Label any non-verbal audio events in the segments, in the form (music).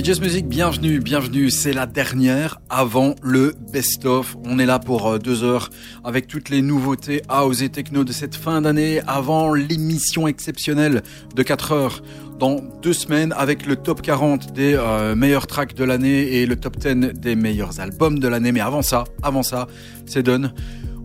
Music, bienvenue, bienvenue. C'est la dernière avant le best-of. On est là pour euh, deux heures avec toutes les nouveautés house et techno de cette fin d'année avant l'émission exceptionnelle de 4 heures dans deux semaines avec le top 40 des euh, meilleurs tracks de l'année et le top 10 des meilleurs albums de l'année. Mais avant ça, avant ça, c'est done.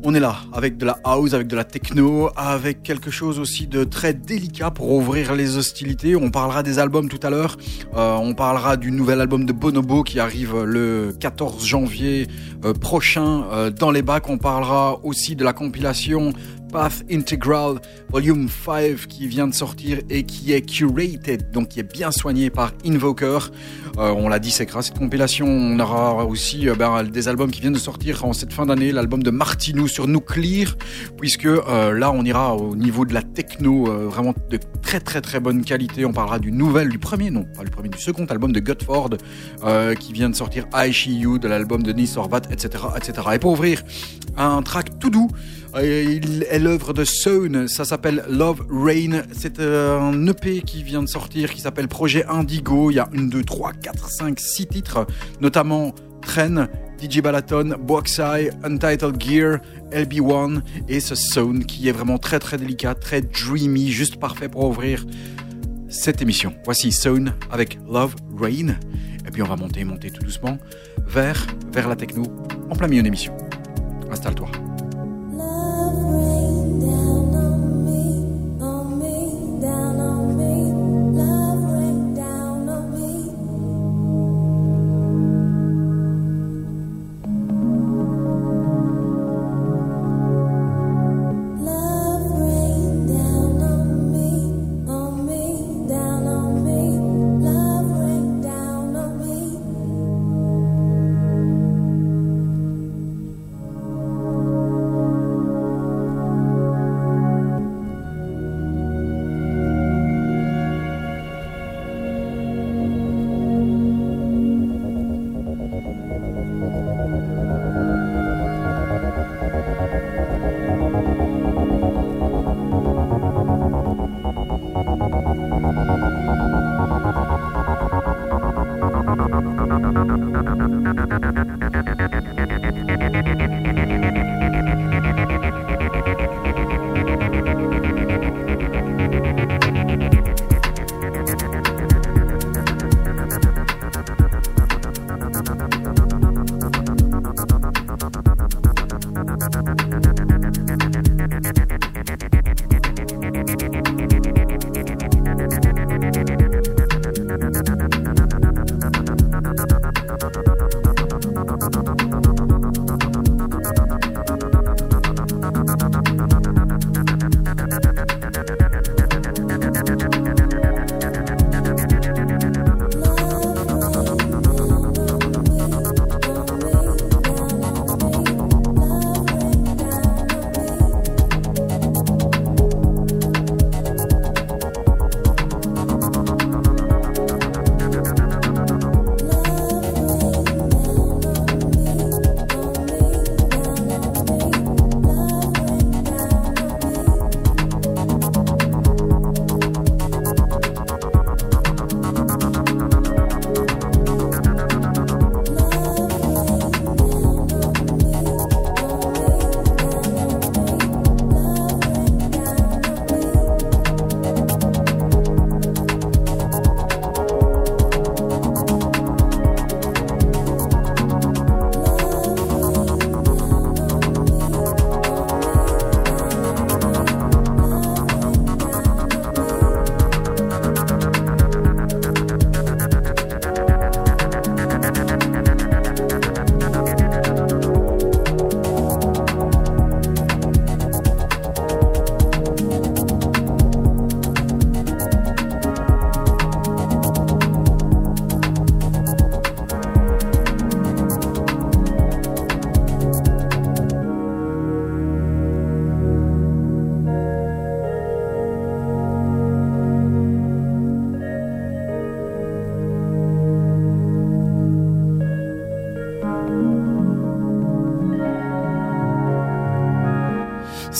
On est là avec de la house, avec de la techno, avec quelque chose aussi de très délicat pour ouvrir les hostilités. On parlera des albums tout à l'heure. Euh, on parlera du nouvel album de Bonobo qui arrive le 14 janvier euh, prochain euh, dans les bacs. On parlera aussi de la compilation Path Integral Volume 5 qui vient de sortir et qui est curated, donc qui est bien soigné par Invoker. Euh, on l'a dit, c'est grâce à cette compilation. On aura aussi euh, ben, des albums qui viennent de sortir en cette fin d'année, l'album de Martinou sur Nuclear, puisque euh, là on ira au niveau de la techno, vraiment de très très très bonne qualité. On parlera du nouvel, du premier, non, pas du premier, du second album de Gutford qui vient de sortir You, de l'album de Nice etc., etc. Et pour ouvrir un track tout doux, il est l'œuvre de Sown, ça s'appelle Love Rain. C'est euh, un EP qui vient de sortir qui s'appelle Projet Indigo. Il y a une, deux, trois, quatre, cinq, six titres, notamment Train, DJ Balaton, Boxeye, Untitled Gear, LB1 et ce Sound qui est vraiment très très délicat, très dreamy, juste parfait pour ouvrir cette émission. Voici Sound avec Love Rain. Et puis on va monter, monter tout doucement vers, vers la techno en plein milieu d'émission. Installe-toi.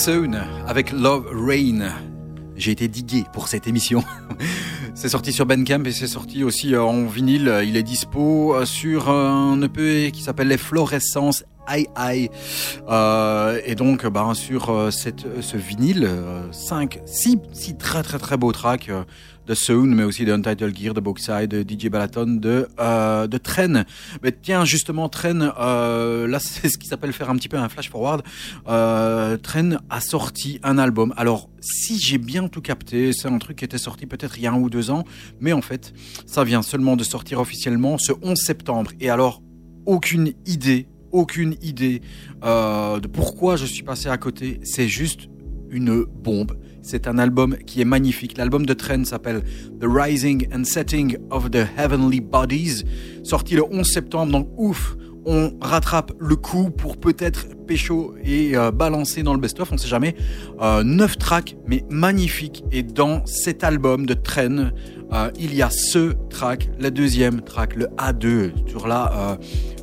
Soon avec Love Rain. J'ai été digué pour cette émission. (laughs) c'est sorti sur Bandcamp et c'est sorti aussi euh, en vinyle. Il est dispo euh, sur un EP qui s'appelle Les Fluorescences Aïe Aïe. Euh, et donc, ben, sur euh, ce vinyle, 5, 6, 6 très très très beaux tracks euh, de Soon, mais aussi de Untitled Gear, de Boxside, de DJ Balaton, de, euh, de Tren. Mais tiens, justement, euh, (laughs) c'est ce qui s'appelle faire un petit peu un flash forward. Euh, Tren a sorti un album. Alors, si j'ai bien tout capté, c'est un truc qui était sorti peut-être il y a un ou deux ans, mais en fait, ça vient seulement de sortir officiellement ce 11 septembre. Et alors, aucune idée, aucune idée euh, de pourquoi je suis passé à côté. C'est juste une bombe. C'est un album qui est magnifique. L'album de Trent s'appelle The Rising and Setting of the Heavenly Bodies, sorti le 11 septembre. Donc ouf, on rattrape le coup pour peut-être pécho et euh, balancer dans le best-of, on sait jamais. Euh, 9 tracks, mais magnifiques. Et dans cet album de Tren, euh, il y a ce track, le deuxième track, le A2, sur la, euh,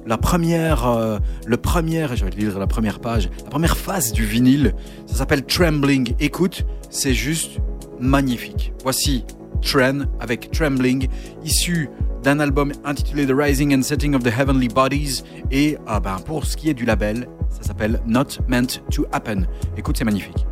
la première, le premier, je vais lire la première page, la première phase du vinyle. Ça s'appelle Trembling. Écoute, c'est juste magnifique. Voici Tren avec Trembling, issu d'un album intitulé The Rising and Setting of the Heavenly Bodies. Et ah ben, pour ce qui est du label, ça s'appelle Not Meant to Happen. Écoute, c'est magnifique.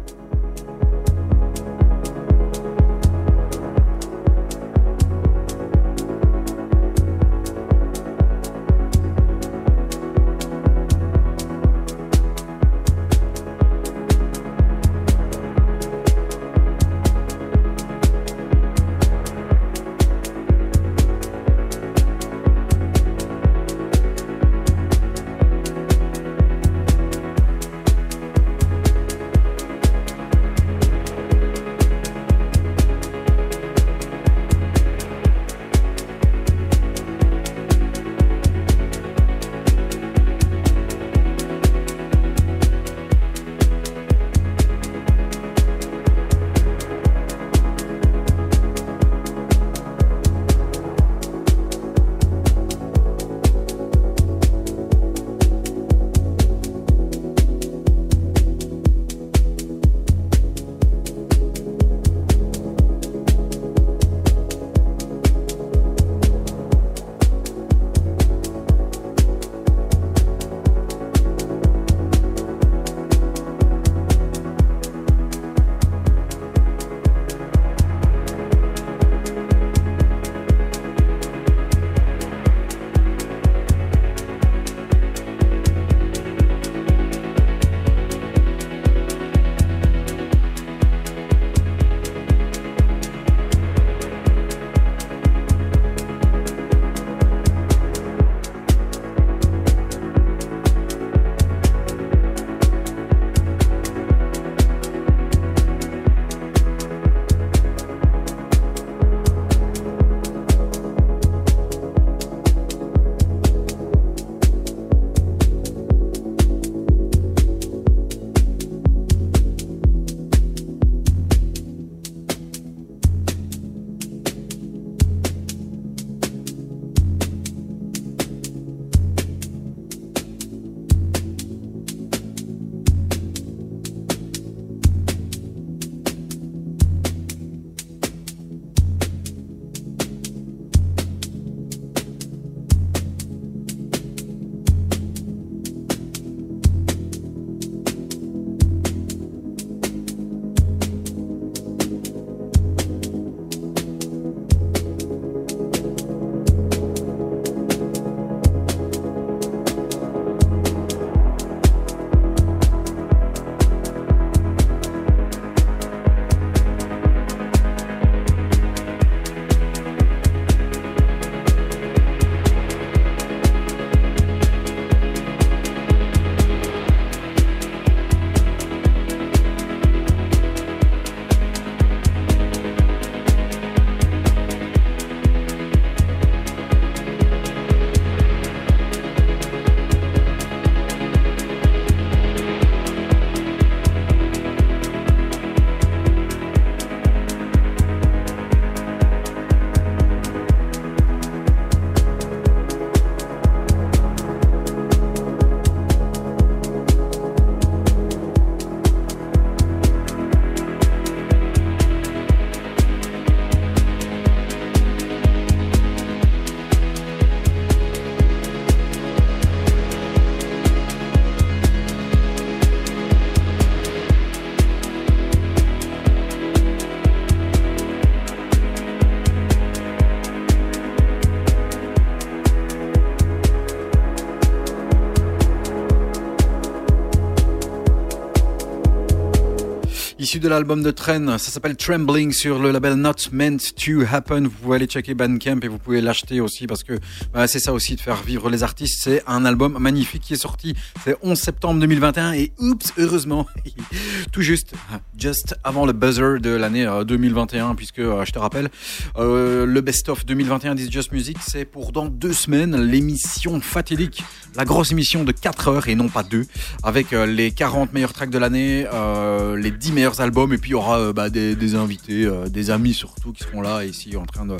Issu de l'album de Tren. Ça s'appelle Trembling sur le label Not Meant to Happen. Vous pouvez aller checker Bandcamp et vous pouvez l'acheter aussi parce que bah, c'est ça aussi de faire vivre les artistes. C'est un album magnifique qui est sorti. C'est 11 septembre 2021 et oups, heureusement, (laughs) tout juste, just avant le buzzer de l'année euh, 2021 puisque euh, je te rappelle, euh, le best-of 2021 d'Is Just Music, c'est pour dans deux semaines l'émission fatidique, la grosse émission de 4 heures et non pas deux, avec euh, les 40 meilleurs tracks de l'année, euh, les 10 meilleurs albums et puis il y aura euh, bah, des, des invités, euh, des amis surtout qui seront là ici en train de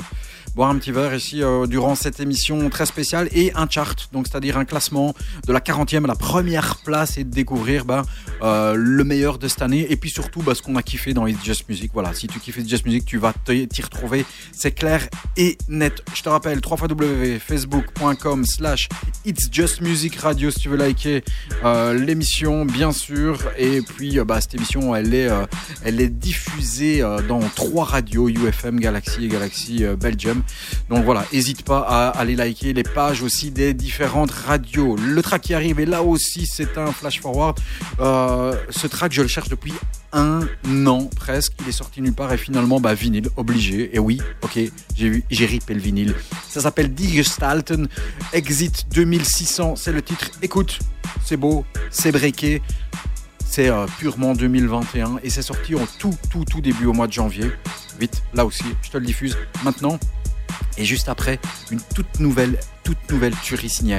boire un petit verre ici euh, durant cette émission très spéciale et un chart, donc c'est-à-dire un classement de la 40e à la première place et de découvrir bah, euh, le meilleur de cette année et puis surtout bah, ce qu'on a kiffé dans It's Just Music. Voilà, si tu kiffes It's Just Music, tu vas t'y retrouver, c'est clair et net. Je te rappelle, www.facebook.com slash It's Just Music Radio si tu veux liker euh, l'émission, bien sûr. Et puis, bah, cette émission, elle est, elle est diffusée dans trois radios, UFM, Galaxy et Galaxy euh, Donc voilà, n'hésite pas à aller liker les pages aussi des différentes radios. Le track qui arrive, et là aussi, c'est un flash forward. Euh, ce track, je le cherche depuis un an presque. Il est sorti nulle part et finalement, bah, vinyle, obligé. Et oui, ok, j'ai ripé le vinyle. Ça s'appelle Die Gestalten Exit 2600, c'est le titre. Écoute, c'est beau, c'est breaké. C'est euh, purement 2021 et c'est sorti en tout, tout, tout début au mois de janvier. Vite, là aussi, je te le diffuse maintenant. Et juste après, une toute nouvelle, toute nouvelle tuerie signée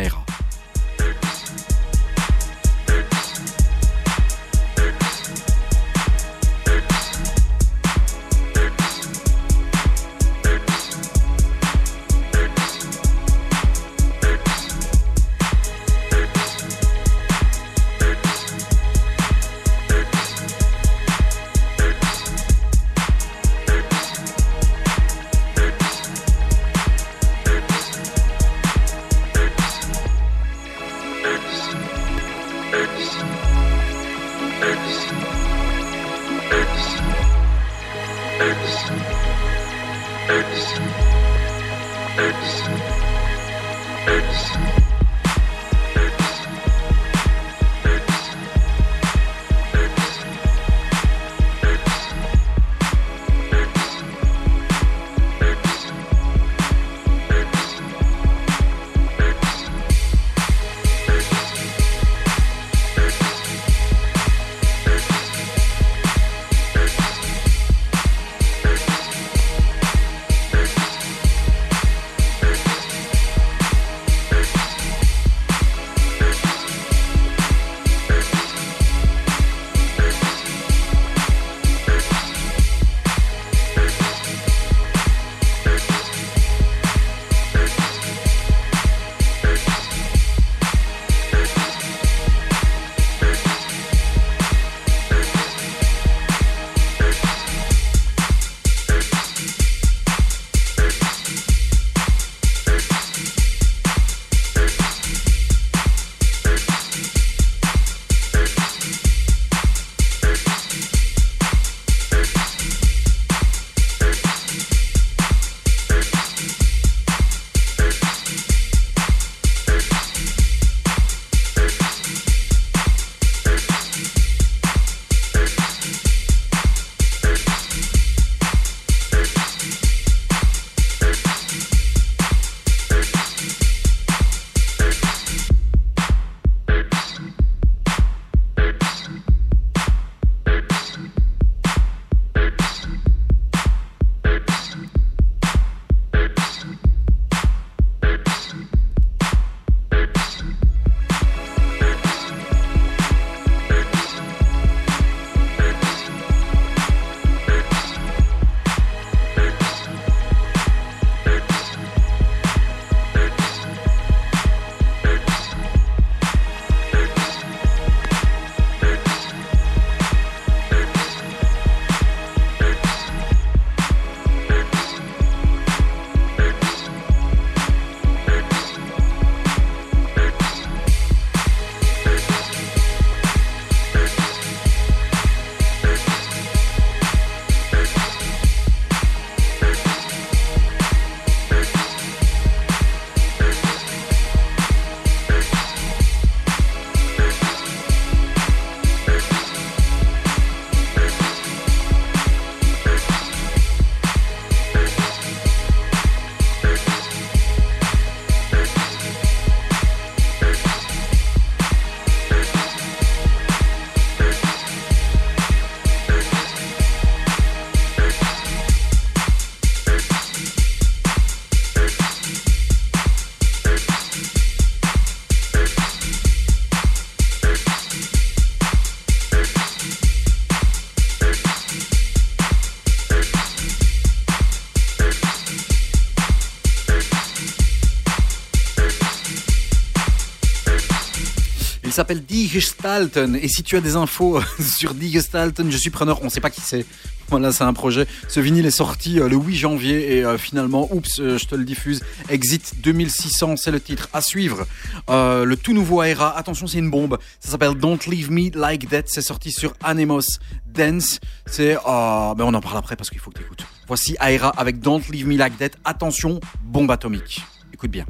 Gestalten. Et si tu as des infos (laughs) sur Die Gestalten, je suis preneur. On sait pas qui c'est. Voilà, c'est un projet. Ce vinyle est sorti euh, le 8 janvier et euh, finalement, oups, euh, je te le diffuse. Exit 2600, c'est le titre. À suivre, le tout nouveau Aera. Attention, c'est une bombe. Ça s'appelle Don't Leave Me Like That. C'est sorti sur Anemos Dance. C'est, ben on en parle après parce qu'il faut que tu écoutes. Voici Aera avec Don't Leave Me Like That. Attention, bombe atomique. Écoute bien.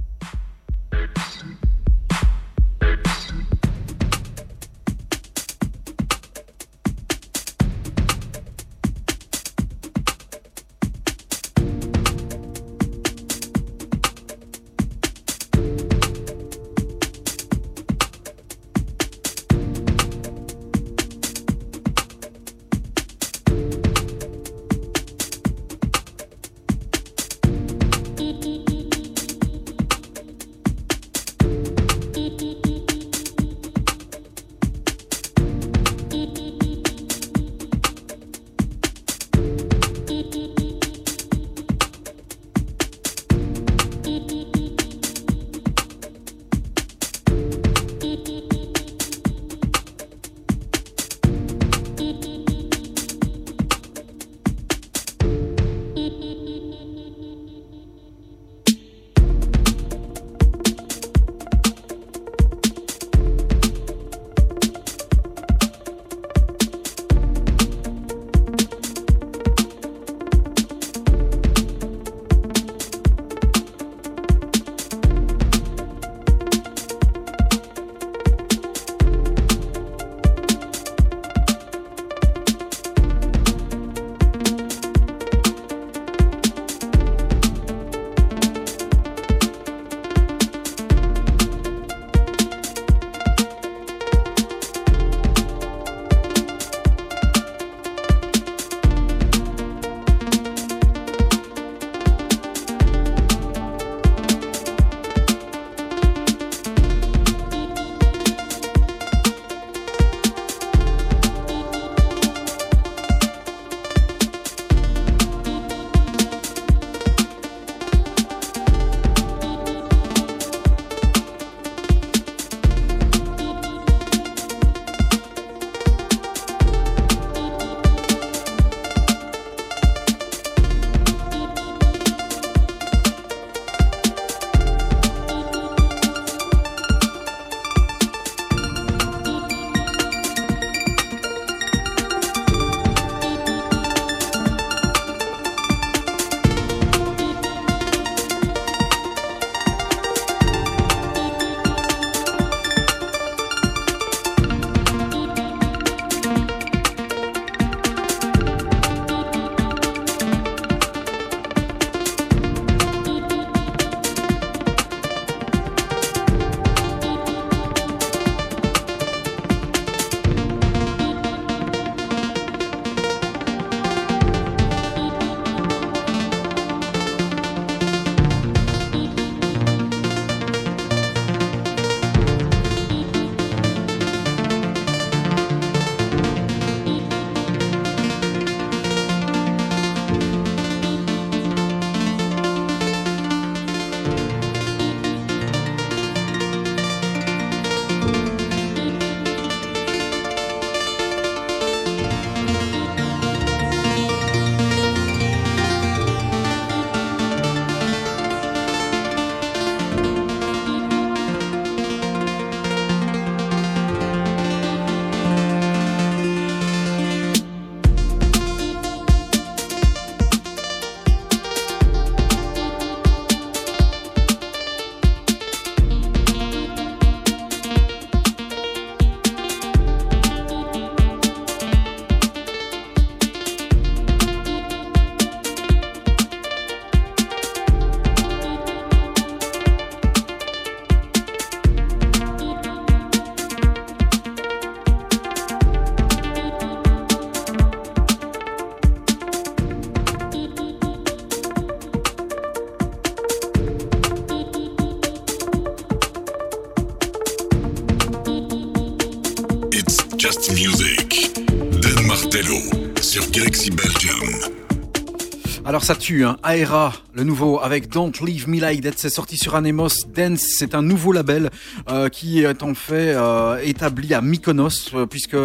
Alors ça tue, hein. Aera, le nouveau avec Don't Leave Me Like That, c'est sorti sur Anemos Dance, c'est un nouveau label euh, qui est en fait euh, établi à Mykonos, euh, puisque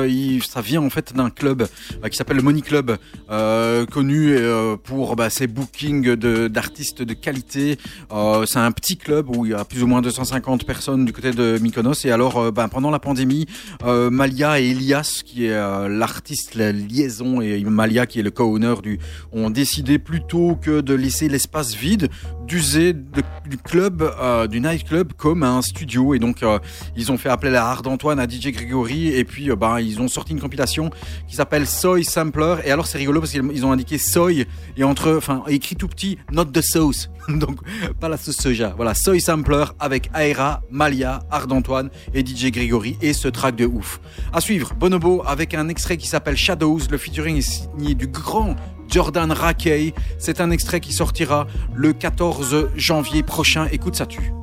ça vient en fait d'un club qui s'appelle le Money Club, euh, connu euh, pour bah, ses bookings d'artistes de, qualité. Euh, c'est un petit club où il y a plus ou moins 250 personnes du côté de Mykonos, et alors euh, bah, pendant la pandémie, euh, Malia et Elias, qui est euh, l'artiste, la liaison, et Malia qui est le co-owner du, ont décidé plutôt que de laisser l'espace vide, d'user du club, euh, du nightclub comme un studio. Et donc, euh, ils ont fait appeler à Ard Antoine, à DJ Grégory, et puis euh, ben, ils ont sorti une compilation qui s'appelle Soy Sampler. Et alors, c'est rigolo parce qu'ils ils ont indiqué soy et entre, enfin, écrit tout petit, not the sauce. (laughs) donc, pas la sauce soja. Voilà, Soy Sampler avec Aera, Malia, Ard Antoine et DJ Grégory et ce track de ouf. À suivre, Bonobo avec un extrait qui s'appelle Shadows. Le featuring est signé du grand Jordan Rakey. C'est un extrait qui sortira le 14 janvier prochain. Écoute, ça tue.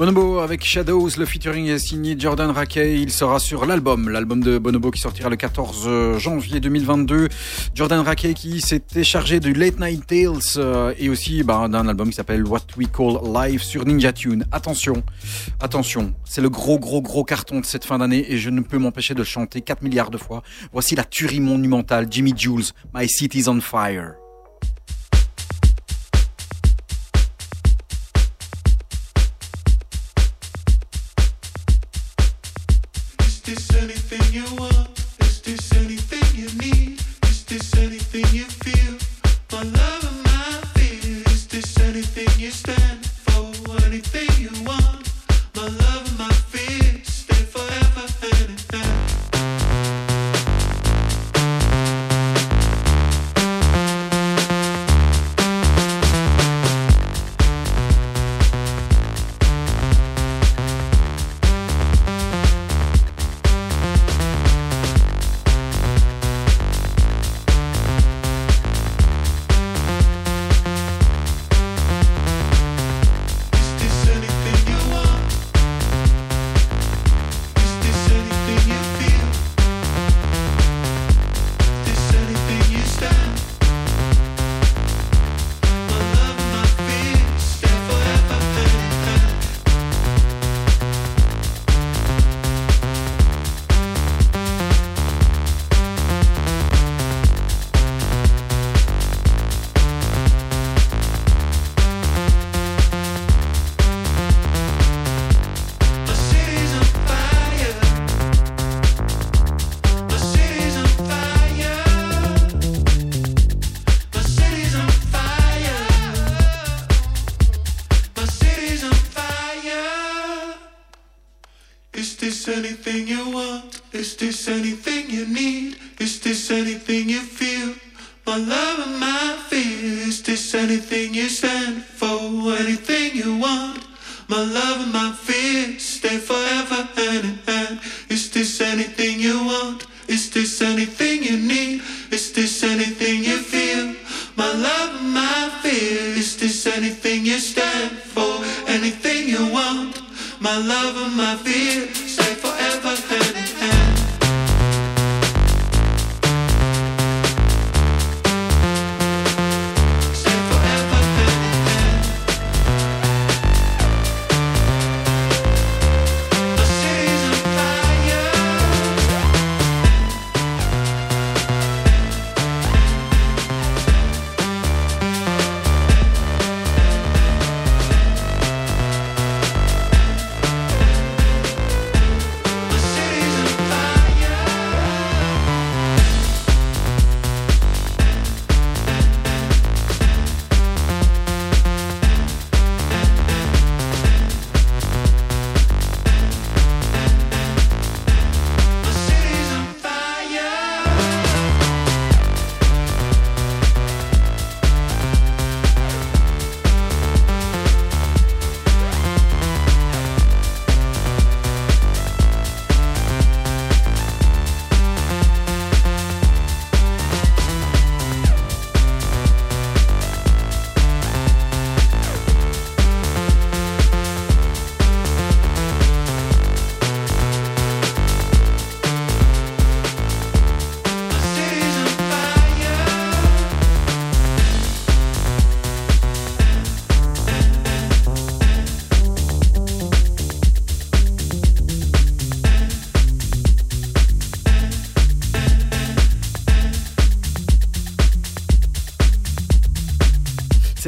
Avec Shadows. Le featuring est signé Jordan Rackey. Il sera sur l'album, l'album de Bonobo qui sortira le 14 janvier 2022. Jordan Rackey qui s'était chargé du Late Night Tales euh, et aussi bah, d'un album qui s'appelle What We Call Live sur Ninja Tune. Attention, attention, c'est le gros gros gros carton de cette fin d'année et je ne peux m'empêcher de le chanter 4 milliards de fois. Voici la tuerie monumentale Jimmy Jules, My City's on Fire.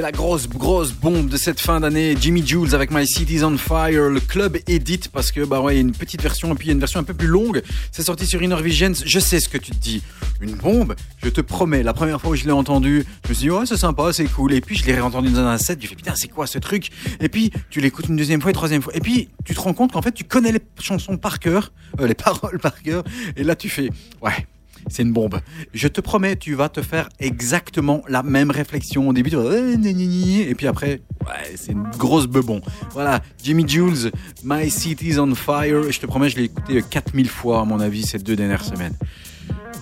La grosse, grosse bombe de cette fin d'année. Jimmy Jules avec My City's on Fire. Le club édite parce que, bah ouais, une petite version et puis une version un peu plus longue. C'est sorti sur Inner Visions. Je sais ce que tu te dis. Une bombe Je te promets, la première fois où je l'ai entendu, je me suis dit, ouais, c'est sympa, c'est cool. Et puis je l'ai réentendu dans un set. Je fais, putain, c'est quoi ce truc? Et puis tu l'écoutes une deuxième fois et troisième fois. Et puis tu te rends compte qu'en fait, tu connais les chansons par cœur, euh, les (laughs) paroles par cœur. Et là, tu fais, ouais. C'est une bombe. Je te promets, tu vas te faire exactement la même réflexion. Au début, tu vas euh, et puis après, c'est une grosse bebon. Voilà, Jimmy Jules, My City's on Fire. Je te promets, je l'ai écouté 4000 fois, à mon avis, ces deux dernières semaines.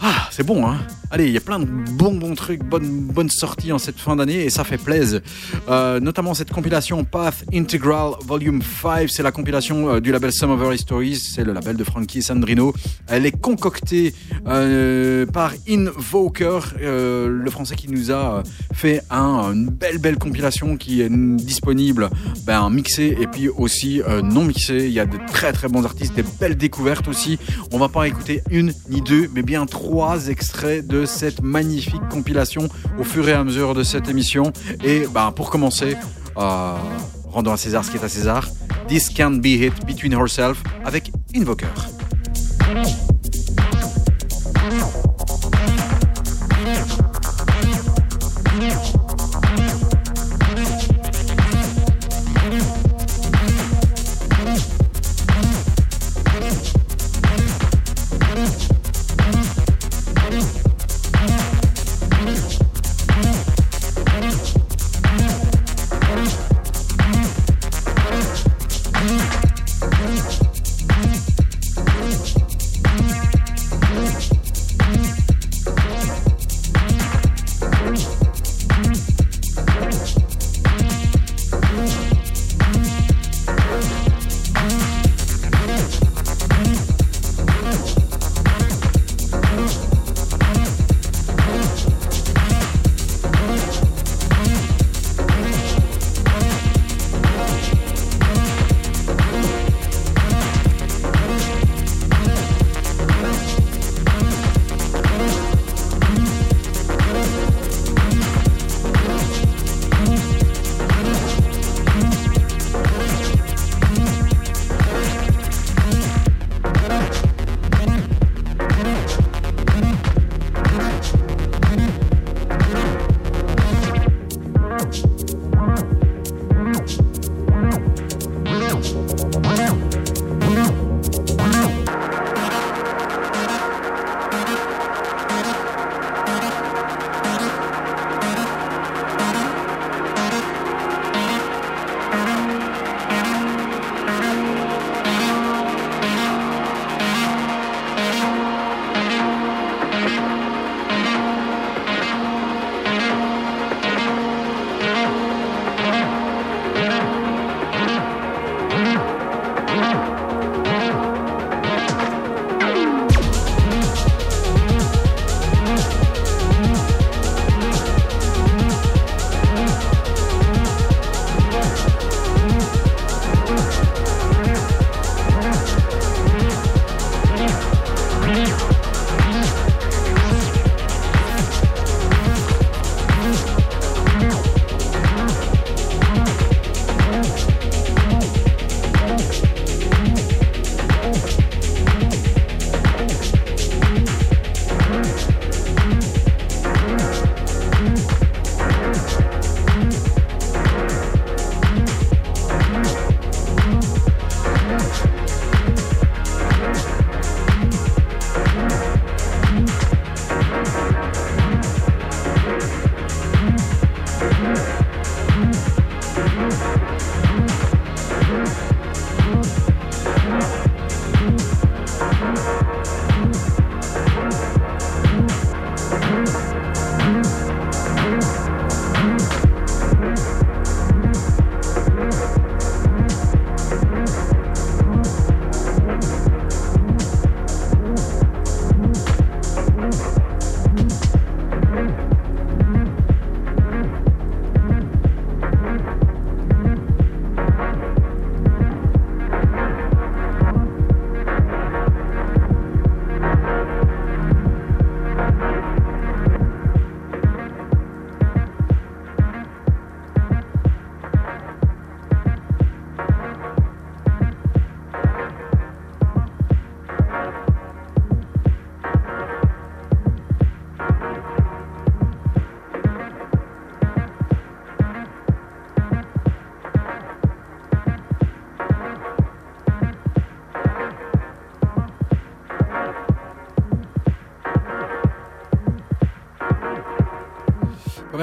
Ah, c'est bon, hein Allez, il y a plein de bons bons trucs, bonnes bonnes sorties en cette fin d'année et ça fait plaisir. Euh, notamment cette compilation Path Integral Volume 5, c'est la compilation euh, du label Some Our Stories, c'est le label de Frankie Sandrino. Elle est concoctée euh, par Invoker, le français qui nous a fait un, une belle belle compilation qui est disponible ben, mixée et puis aussi non mixée. Il y a de très très bons artistes, des belles découvertes aussi. On va pas écouter une ni deux, mais bien trois extraits de cette magnifique compilation au fur et à mesure de cette émission. Et ben, pour commencer, euh, rendons à César ce qui est à César. This Can't Be Hit Between Herself avec Invoker.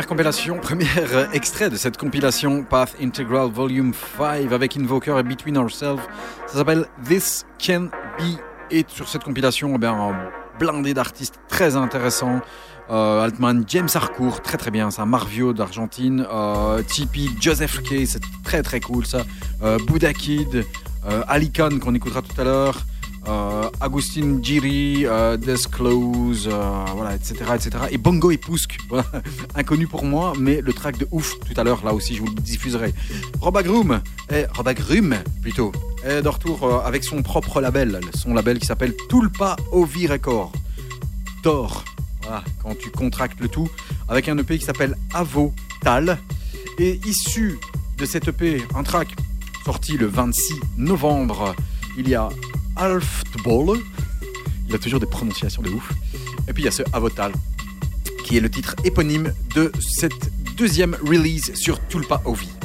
Compilation, (laughs) premier euh, extrait de cette compilation Path Integral Volume 5 avec Invoker et Between Ourselves. Ça s'appelle This Can Be It. Sur cette compilation, eh bien, blindé d'artistes très intéressants. Euh, Altman, James Harcourt, très très bien ça. Marvio d'Argentine, euh, Tipeee, Joseph Kay, c'est très très cool ça. Euh, Buddha Kid, euh, Ali Khan qu'on écoutera tout à l'heure. Euh, Agustin Giri, euh, Disclose, euh, voilà, etc., etc. Et Bongo et Pousk, (laughs) voilà, inconnu pour moi, mais le track de ouf tout à l'heure, là aussi, je vous le diffuserai. Rob Agrum, Agrum, plutôt, est de retour euh, avec son propre label, son label qui s'appelle Tulpa Ovi Record. Thor, voilà, quand tu contractes le tout, avec un EP qui s'appelle Avotal. Et issu de cet EP, un track sorti le 26 novembre, il y a Alftball. Il a toujours des prononciations de ouf. Et puis il y a ce Avotal, qui est le titre éponyme de cette deuxième release sur Tulpa Ovi.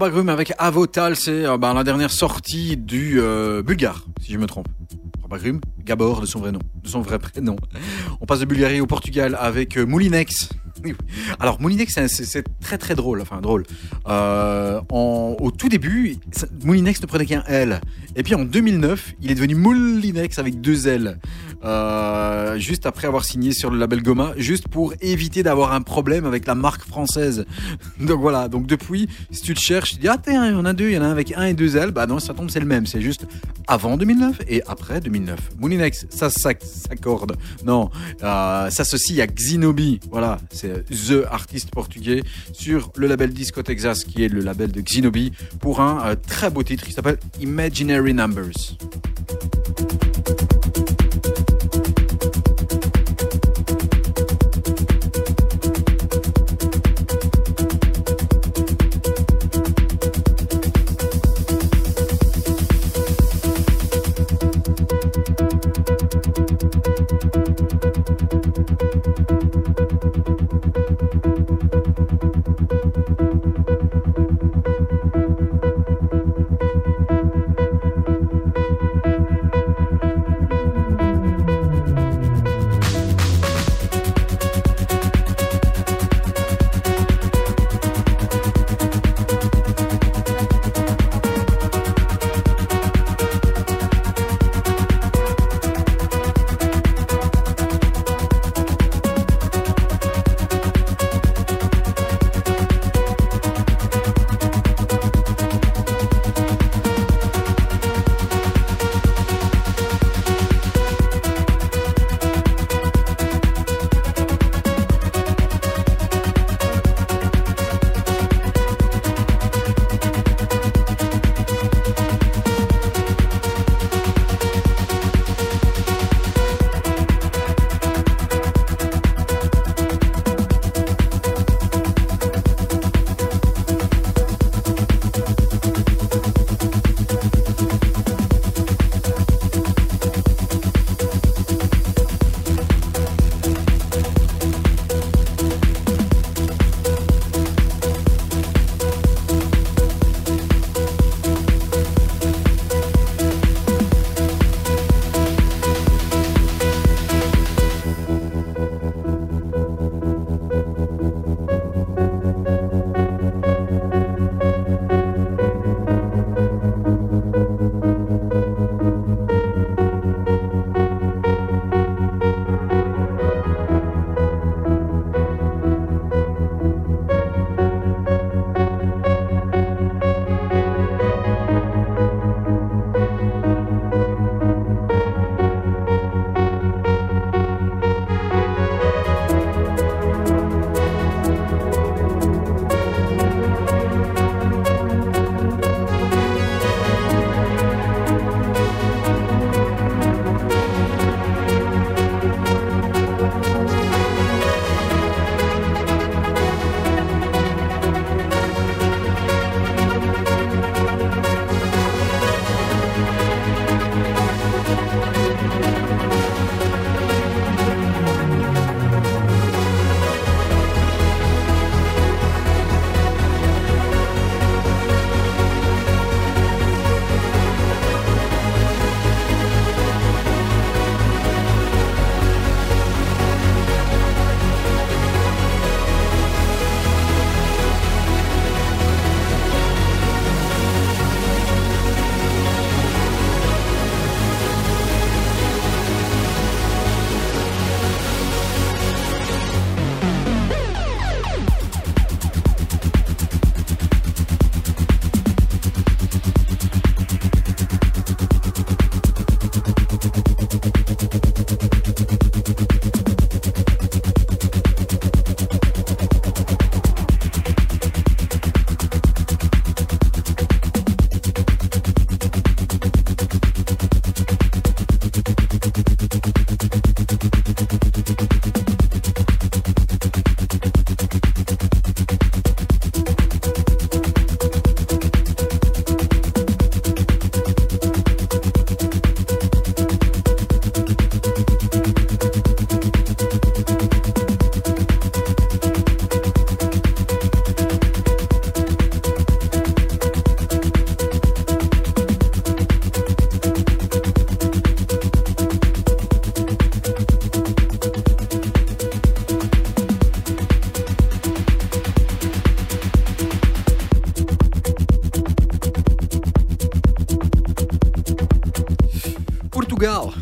Robert Grum avec Avotal, c'est euh, bah, la dernière sortie du euh, bulgare, si je me trompe. Robert Grum, Gabor de son vrai nom, de son vrai prénom. On passe de Bulgarie au Portugal avec euh, Moulinex. Alors Moulinex, c'est- très très drôle, enfin drôle. Au tout début, Moulinex ne prenait qu'un L. Et puis en 2009, il est devenu Moulinex avec deux L. Juste après avoir signé sur le label Goma, juste pour éviter d'avoir un problème avec la marque française. (laughs) Donc voilà, donc depuis, si tu te cherches, tu dis, ah tiens, il y en a deux, il y en a un avec un et deux L, bah non, ça tombe, c'est le même, c'est juste avant 2009 et après 2009. Moulinex, ça s'ac- s'accorde, non, euh, s'associe à Xinobi, voilà, c'est The artiste portugais sur le label Disco Texas, qui est le label de Xinobi, pour un euh, très beau titre qui s'appelle Imaginary Numbers.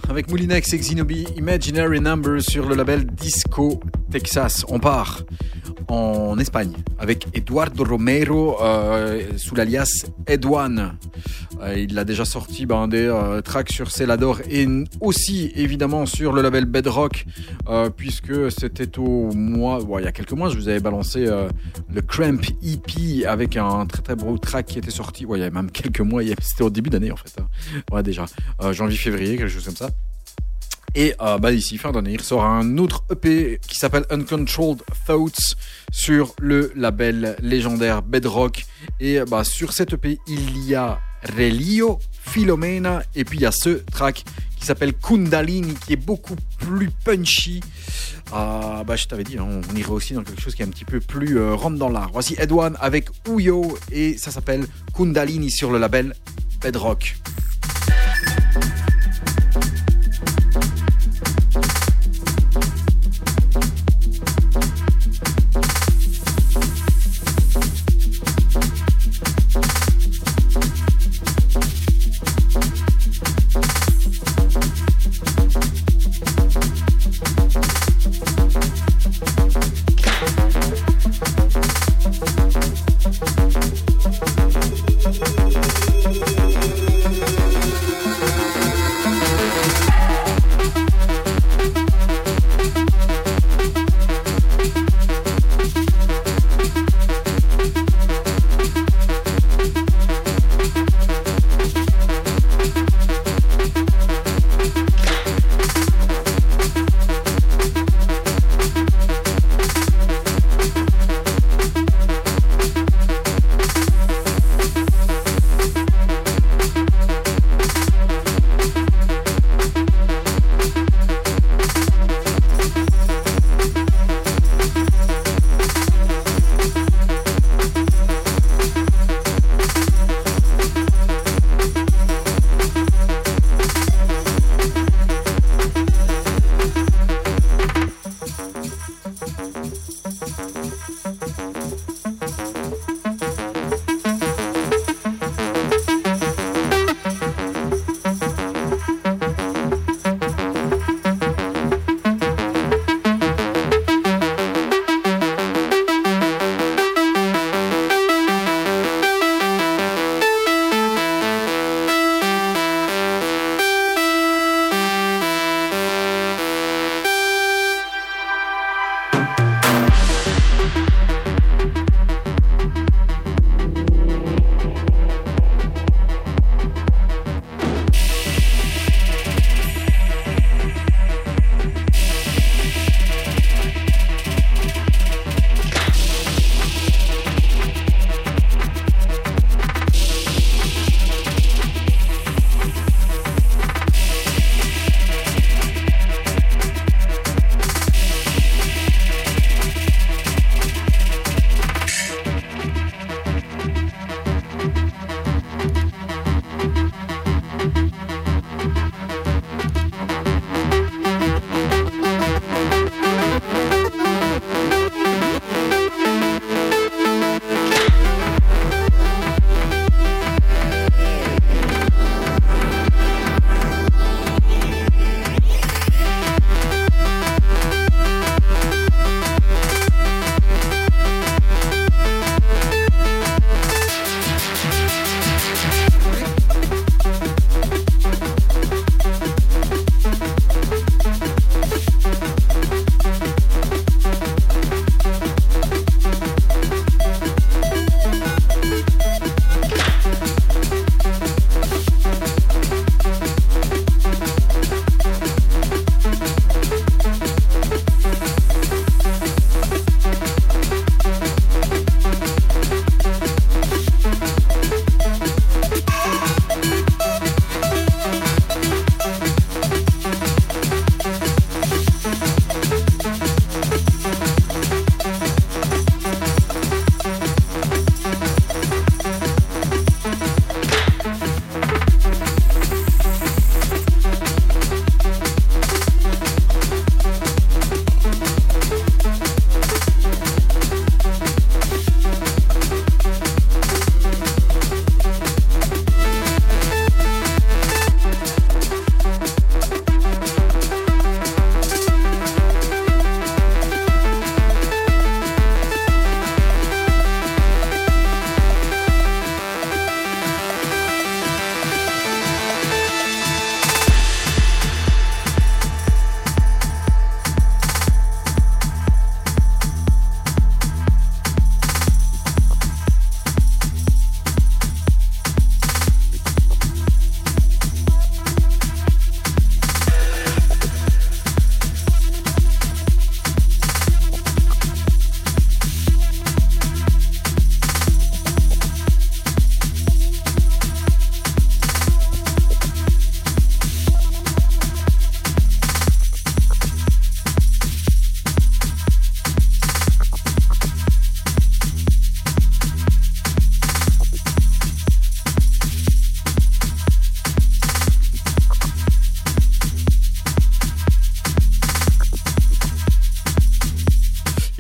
Avec Moulinex et Xinobi Imaginary Numbers sur le label Disco Texas. On part en Espagne avec Eduardo Romero euh, sous l'alias Edouane. Euh, il a déjà sorti ben, des euh, tracks sur Celador et aussi évidemment sur le label Bedrock puisque c'était au mois, bon, il y a quelques mois, je vous avais balancé le Cramp EP avec un très très beau track qui était sorti. Ouais, il y a même (laughs) quelques mois, c'était au début d'année en fait. hein. Ouais, déjà. Janvier-février, quelque chose comme ça. Et euh, bah, ici, fin d'année, il sort un autre EP qui s'appelle Uncontrolled Thoughts sur le label légendaire Bedrock. Et euh, bah, sur cet EP, il y a Relio, Philomena, et puis il y a ce track qui s'appelle Kundalini, qui est beaucoup plus punchy. Ah, bah, je t'avais dit, hein, on irait aussi dans quelque chose qui est un petit peu plus euh, rentre dans l'art. Voici Edouane avec Ouyo, et ça s'appelle Kundalini sur le label Bedrock.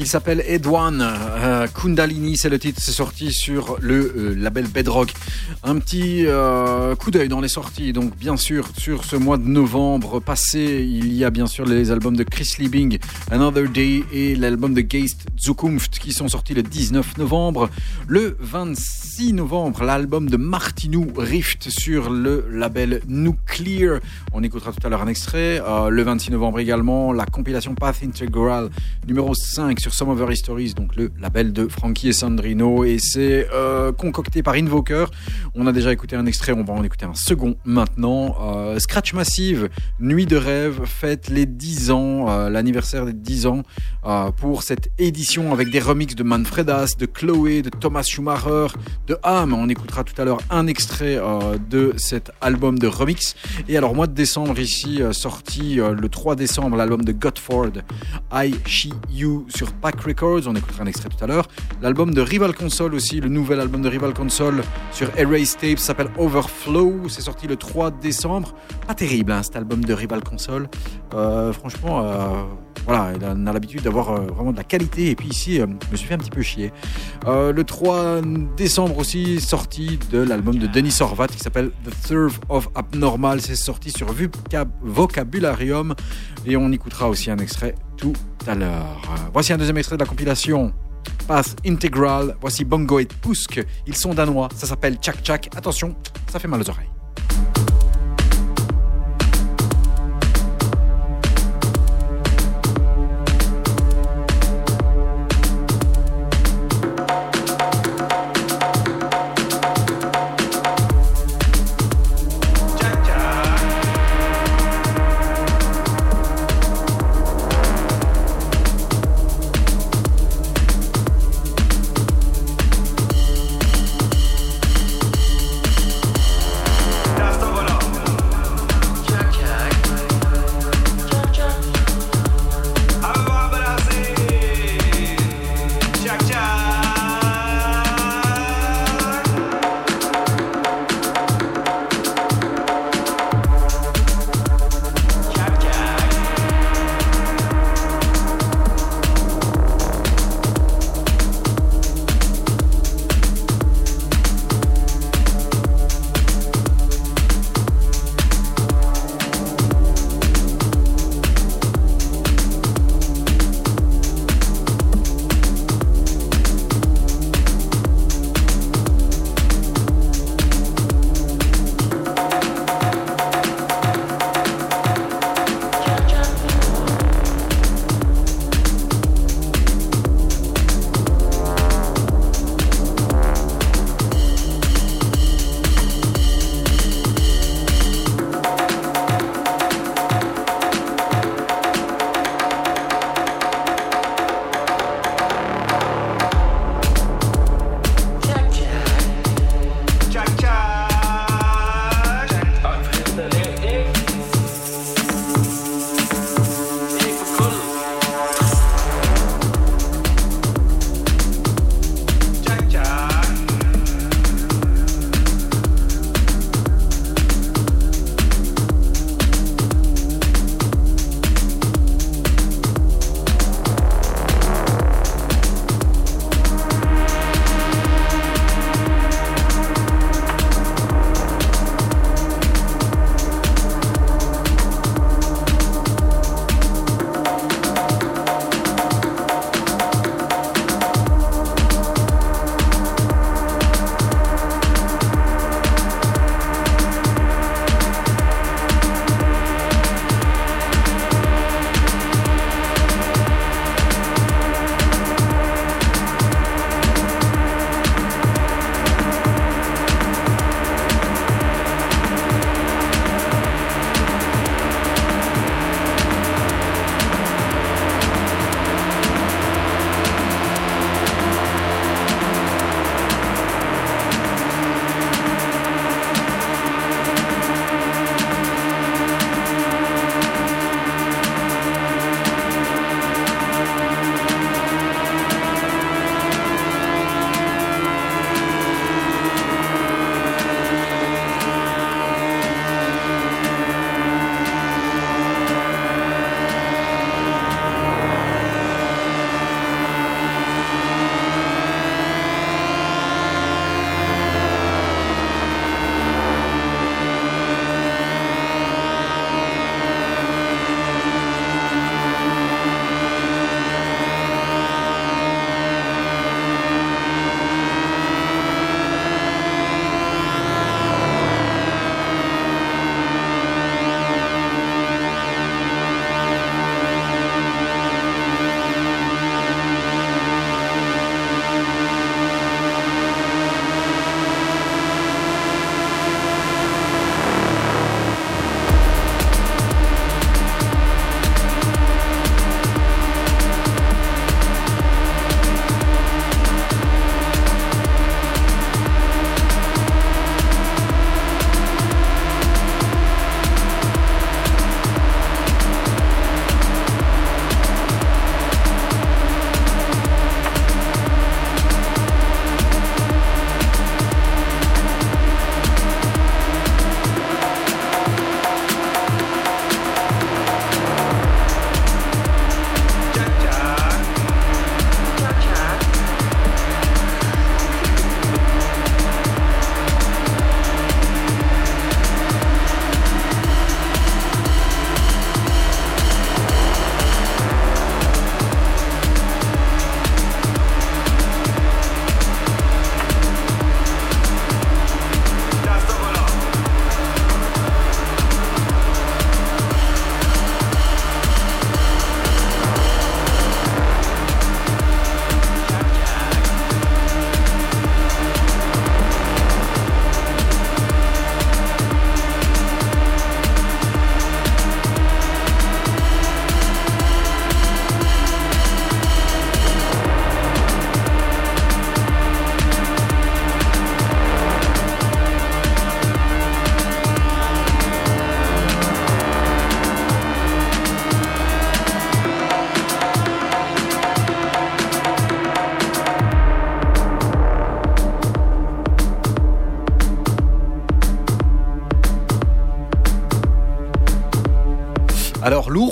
S'appelle Edwan euh, Kundalini, c'est le titre, c'est sorti sur le euh, label Bedrock. Un petit euh, coup d'œil dans les sorties, donc bien sûr sur ce mois de novembre passé, il y a bien sûr les albums de Chris Liebing, Another Day et l'album de Geist Zukunft qui sont sortis le 19 novembre. Le 26 novembre, l'album de Martinou Rift sur le label Nuclear. On écoutera tout à l'heure un extrait. Le 26 novembre également, la compilation Path Integral numéro 5 sur Some Our Histories, donc le label de Frankie et Sandrino. Et c'est euh, concocté par Invoker. On a déjà écouté un extrait, on va en écouter un second maintenant. Euh, Scratch Massive, Nuit de rêve, fête les 10 ans, euh, l'anniversaire des 10 ans euh, pour cette édition avec des remixes de Manfredas, de Chloé, de Thomas Schumacher, de Ham. On écoutera tout à l'heure un extrait euh, de cet album de remix. Et alors, mois de décembre ici, euh, sorti euh, le 3 décembre, l'album de Godford, I, She, You sur Pack Records. On écoutera un extrait tout à l'heure. L'album de Rival Console aussi, le nouvel album de Rival Console sur Erase Tapes s'appelle Overflow. C'est sorti le 3 décembre. Pas terrible, hein, cet album de Rival Console. Franchement, voilà, on a l'habitude d'avoir euh, vraiment de la qualité. Et puis ici, euh, je me suis fait un petit peu chier. Euh, le 3 décembre aussi, sorti de l'album de Denis Horvat qui s'appelle The Serve of Abnormal. C'est sorti sur Vocab- Vocabularium. Et on écoutera aussi un extrait tout à l'heure. Voici un deuxième extrait de la compilation. Path Integral, voici Bongo et Pusk, ils sont danois, ça s'appelle Chak Chak, attention, ça fait mal aux oreilles.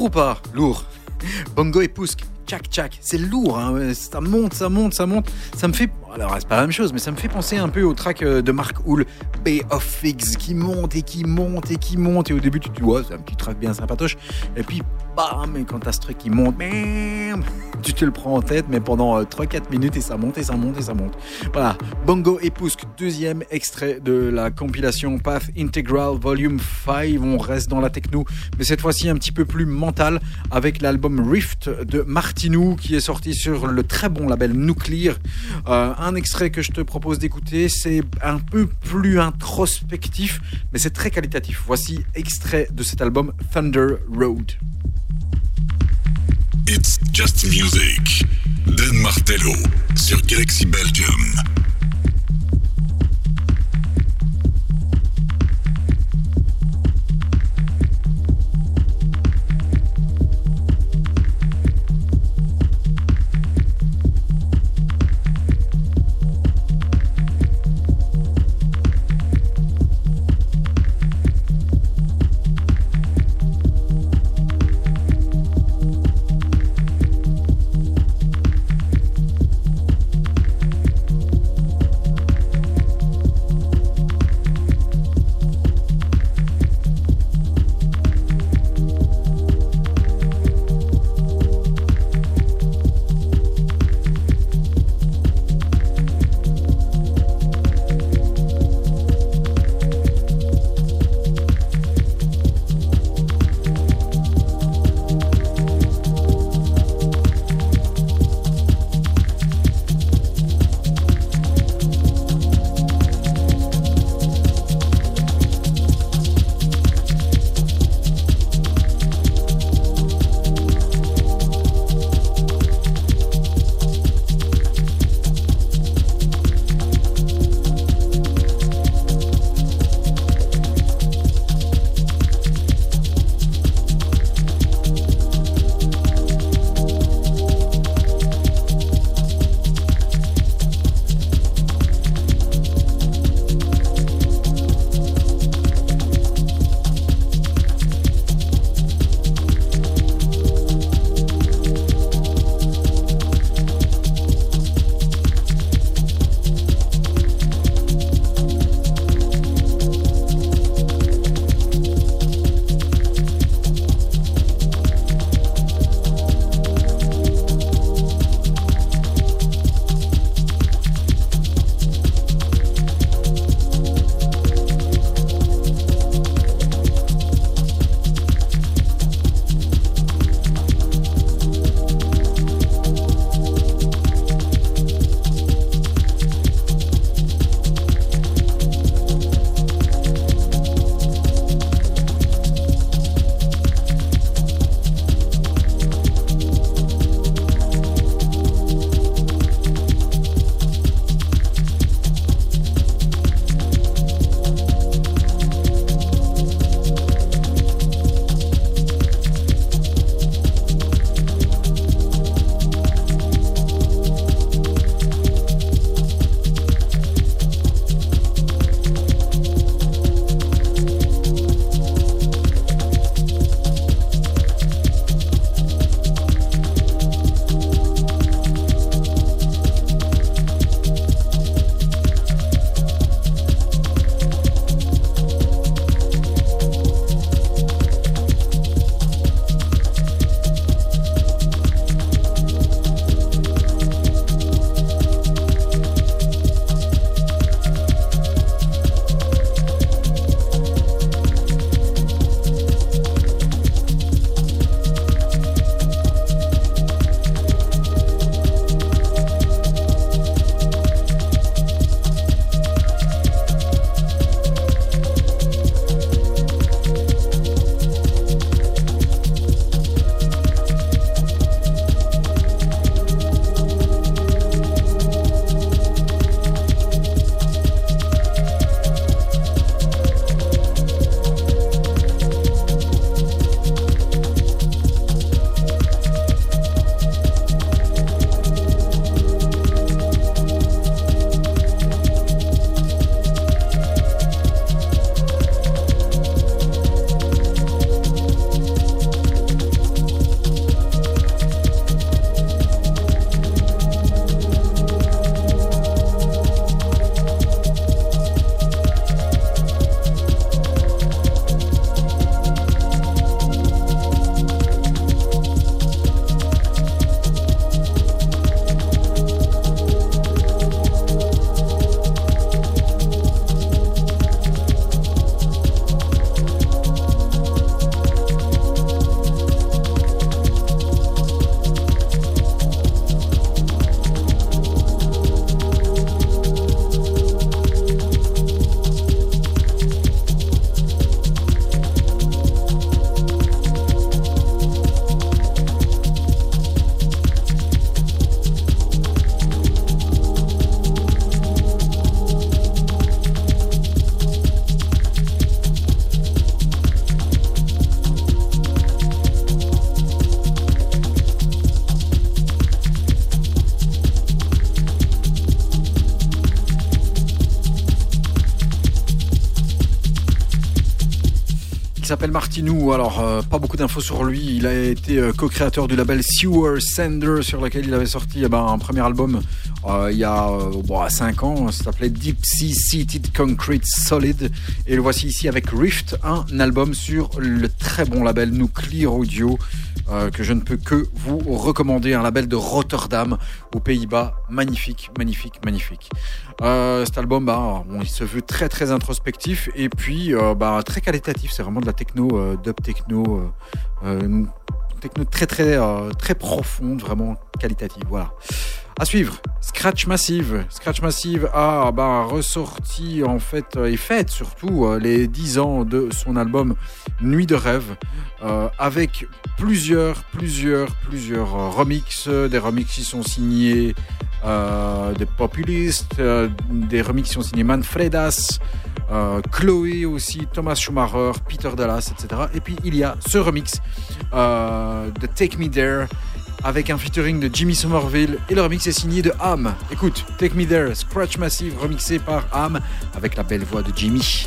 Ou pas Lourd. Bongo et Pousk, tchac tchac, c'est lourd, hein, ça monte, ça monte, ça monte. Ça me fait, alors c'est pas la même chose, mais ça me fait penser un peu au track euh, de Mark Hull, Bay of Figs, qui monte et qui monte et qui monte. Et au début, tu te dis, c'est un petit track bien sympatoche. Et puis, bam, et quand t'as ce truc qui monte, bam, tu te le prends en tête, mais pendant euh, 3-4 minutes, et ça monte, et ça monte, et ça monte. Voilà, Bongo et Pousk, deuxième extrait de la compilation Path Integral Volume 5. On reste dans la techno, mais cette fois-ci un petit peu plus mental, avec l'album Rift de Martinou, qui est sorti sur le très bon label Nuclear. Euh, un extrait que je te propose d'écouter, c'est un peu plus introspectif, mais c'est très qualitatif. Voici extrait de cet album Thunder Road. It's just music. Dan Martello sur Galaxy Belgium. S'appelle Martinou. Alors, euh, pas beaucoup d'infos sur lui. Il a été euh, co-créateur du label Sewer Sender, sur lequel il avait sorti eh ben, un premier album euh, il y a 5 ans. Ça s'appelait Deep Sea Seated Concrete Solid. Et le voici ici avec Rift, un album sur le très bon label Nuclear Audio. Que je ne peux que vous recommander, un label de Rotterdam aux Pays-Bas, magnifique, magnifique, magnifique. cet album, bah, bon, il se veut très très introspectif et puis bah, très qualitatif. C'est vraiment de la techno, euh, dub techno, euh, une techno très très euh, très profonde, vraiment qualitative. Voilà. À suivre, Scratch Massive. Scratch Massive a bah, ressorti en fait et fête surtout les 10 ans de son album Nuit de rêve avec plusieurs, plusieurs, plusieurs remixes, des remixes qui sont signés des populistes, des remixes qui sont signés Manfredas, euh, Chloé aussi, Thomas Schumacher, Peter Dallas, etc. Et puis il y a ce remix euh, de Take Me There avec un featuring de Jimmy Somerville et le remix est signé de Ham. Écoute, Take Me There, Scratch Massive remixé par Ham avec la belle voix de Jimmy.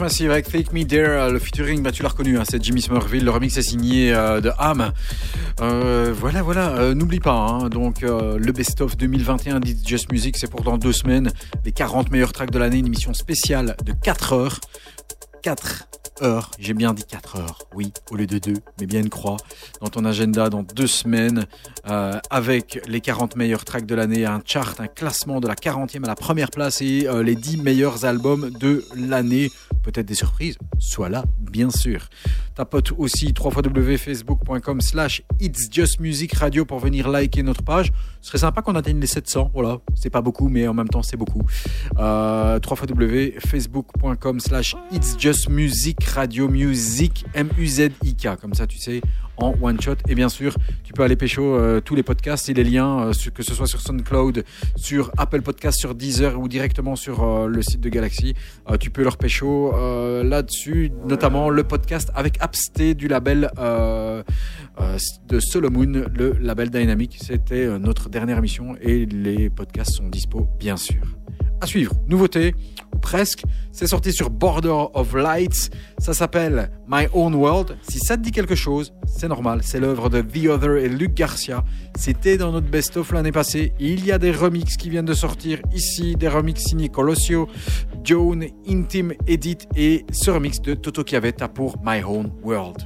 Massive avec Fake Me There, euh, le featuring, bah, tu l'as reconnu, hein, c'est Jimmy Smurville, le remix est signé euh, de Ham. Euh, voilà, voilà, n'oublie pas, hein, donc le best-of 2021 d'It's Just Music, c'est pour dans deux semaines, les 40 meilleurs tracks de l'année, une émission spéciale de 4 heures. 4 heures, j'ai bien dit 4 heures, oui, au lieu de 2, mais bien une croix, dans ton agenda dans deux semaines, avec les 40 meilleurs tracks de l'année, un chart, un classement de la 40e à la première place et les 10 meilleurs albums de l'année. Peut-être des surprises, soit là, bien sûr. Tapote aussi www.facebook.com slash It's Just Music Radio pour venir liker notre page. Ce serait sympa qu'on atteigne les 700, voilà. C'est pas beaucoup, mais en même temps, c'est beaucoup. Euh, www.facebook.com slash It's Just Music Radio Music M-U-Z-I-K. Comme ça, tu sais, en one shot. Et bien sûr, tu peux aller pécho euh, tous les podcasts et les liens, euh, que ce soit sur SoundCloud, sur Apple Podcast, sur Deezer ou directement sur euh, le site de Galaxy. Euh, tu peux leur pécho là-dessus, notamment le podcast avec Absté du label de Solomon, le label Dynamic. C'était notre dernière émission et les podcasts sont dispo, bien sûr. À suivre, nouveauté, ou presque, c'est sorti sur Border of Lights, ça s'appelle My Own World. Si ça te dit quelque chose, c'est normal, c'est l'œuvre de The Other et Luc Garcia. C'était dans notre best-of l'année passée. Il y a des remixes qui viennent de sortir ici, des remixes signés Colossio, Joan, Intime Edit et ce remix de Toto Chiavetta pour My Own World.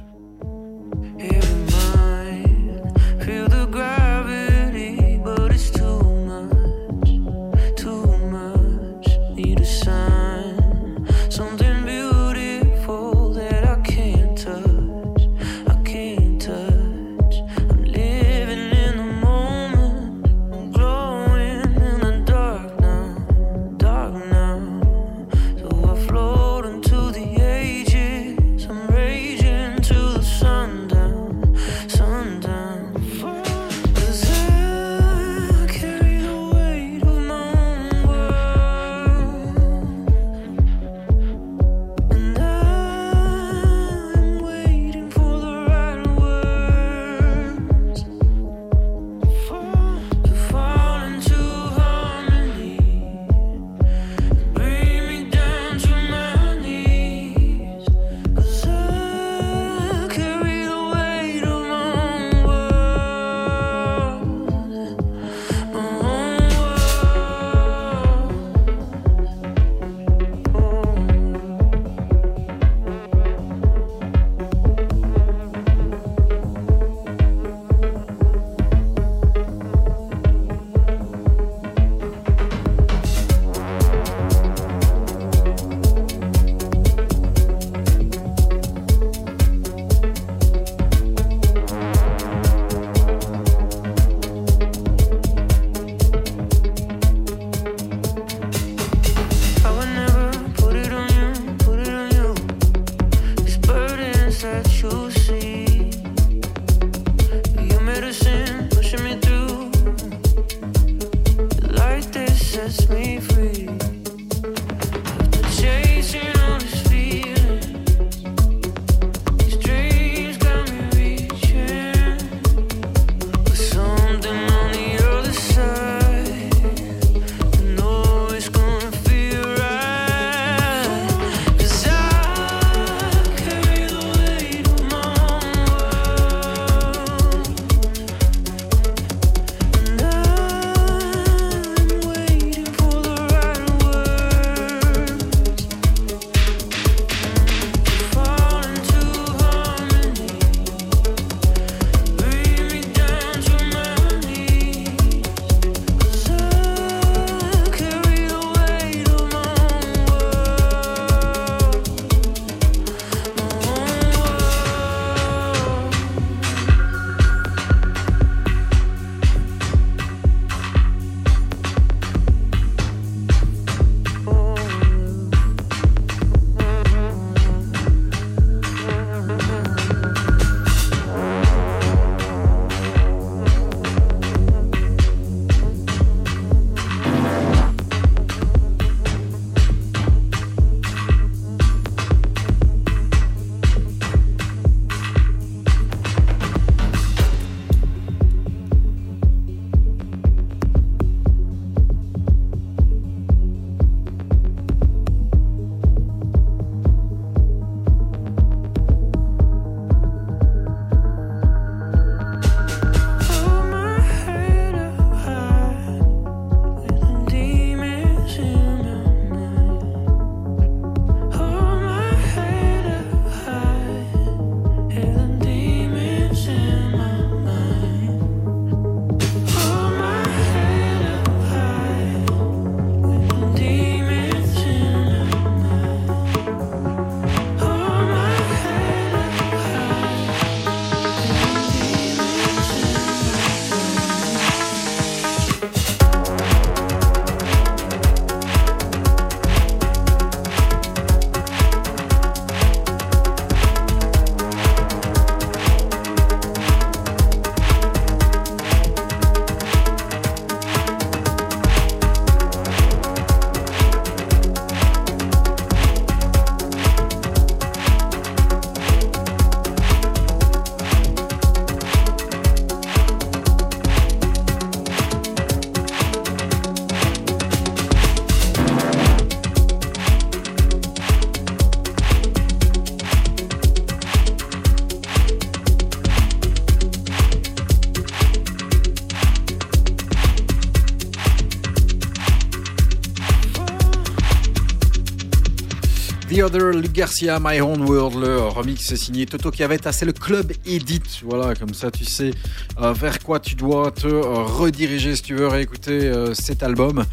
The Other, Luc Garcia, My Own World, le remix signé Toto Chiavetta, c'est le club Edit. Voilà, comme ça tu sais euh, vers quoi tu dois te euh, rediriger si tu veux réécouter euh, cet album.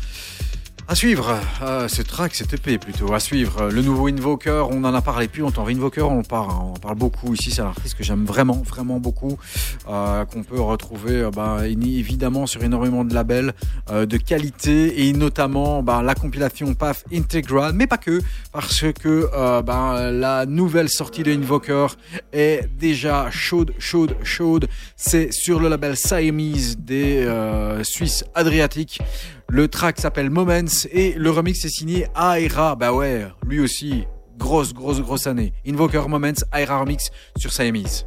À suivre, euh, ce track, cet EP plutôt, à suivre. Le nouveau Invoker, on en a parlé plus longtemps. Invoker, on en parle, on en parle beaucoup ici. C'est un artiste que j'aime vraiment, vraiment beaucoup, qu'on peut retrouver bah, évidemment sur énormément de labels de qualité et notamment bah, la compilation Path Integral, mais pas que, parce que euh, bah, la nouvelle sortie de Invoker est déjà chaude, chaude, chaude. C'est sur le label Siamese des euh, Suisses Adriatiques. Le track s'appelle Moments et le remix est signé Aira. Bah ouais, lui aussi, grosse, grosse, grosse année. Invoker Moments, Aira remix sur Siamese.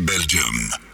Belgium.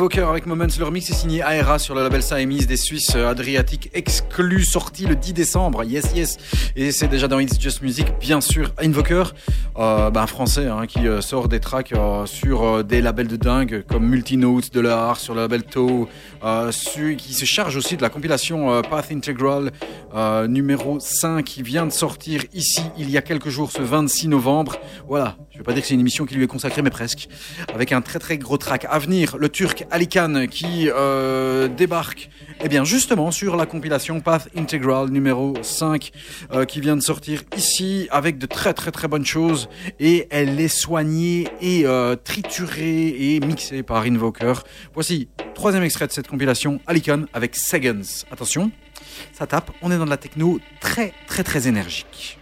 Invoker avec Moments. Leur mix est signé ARA sur le label Siamese des Suisses euh, Adriatique exclu, sorti le 10 décembre. Yes, yes. Et c'est déjà dans It's Just Music, bien sûr. Invoker, ben, français, hein, qui euh, sort des tracks sur des labels de dingue comme Multinotes de l'art, sur le label Toe, qui se charge aussi de la compilation Path Integral numéro 5 qui vient de sortir ici il y a quelques jours, ce 26 novembre. Voilà, vais pas dire que c'est une émission qui lui est consacrée, mais presque. Avec un très très gros track à venir, le turc Alikan qui euh, débarque, eh bien justement sur la compilation Path Integral numéro 5 euh, qui vient de sortir ici avec de très très très bonnes choses et elle est soignée et euh, triturée et mixée par Invoker. Voici troisième extrait de cette compilation Alikan avec Seconds. Attention, ça tape, on est dans de la techno très très très énergique.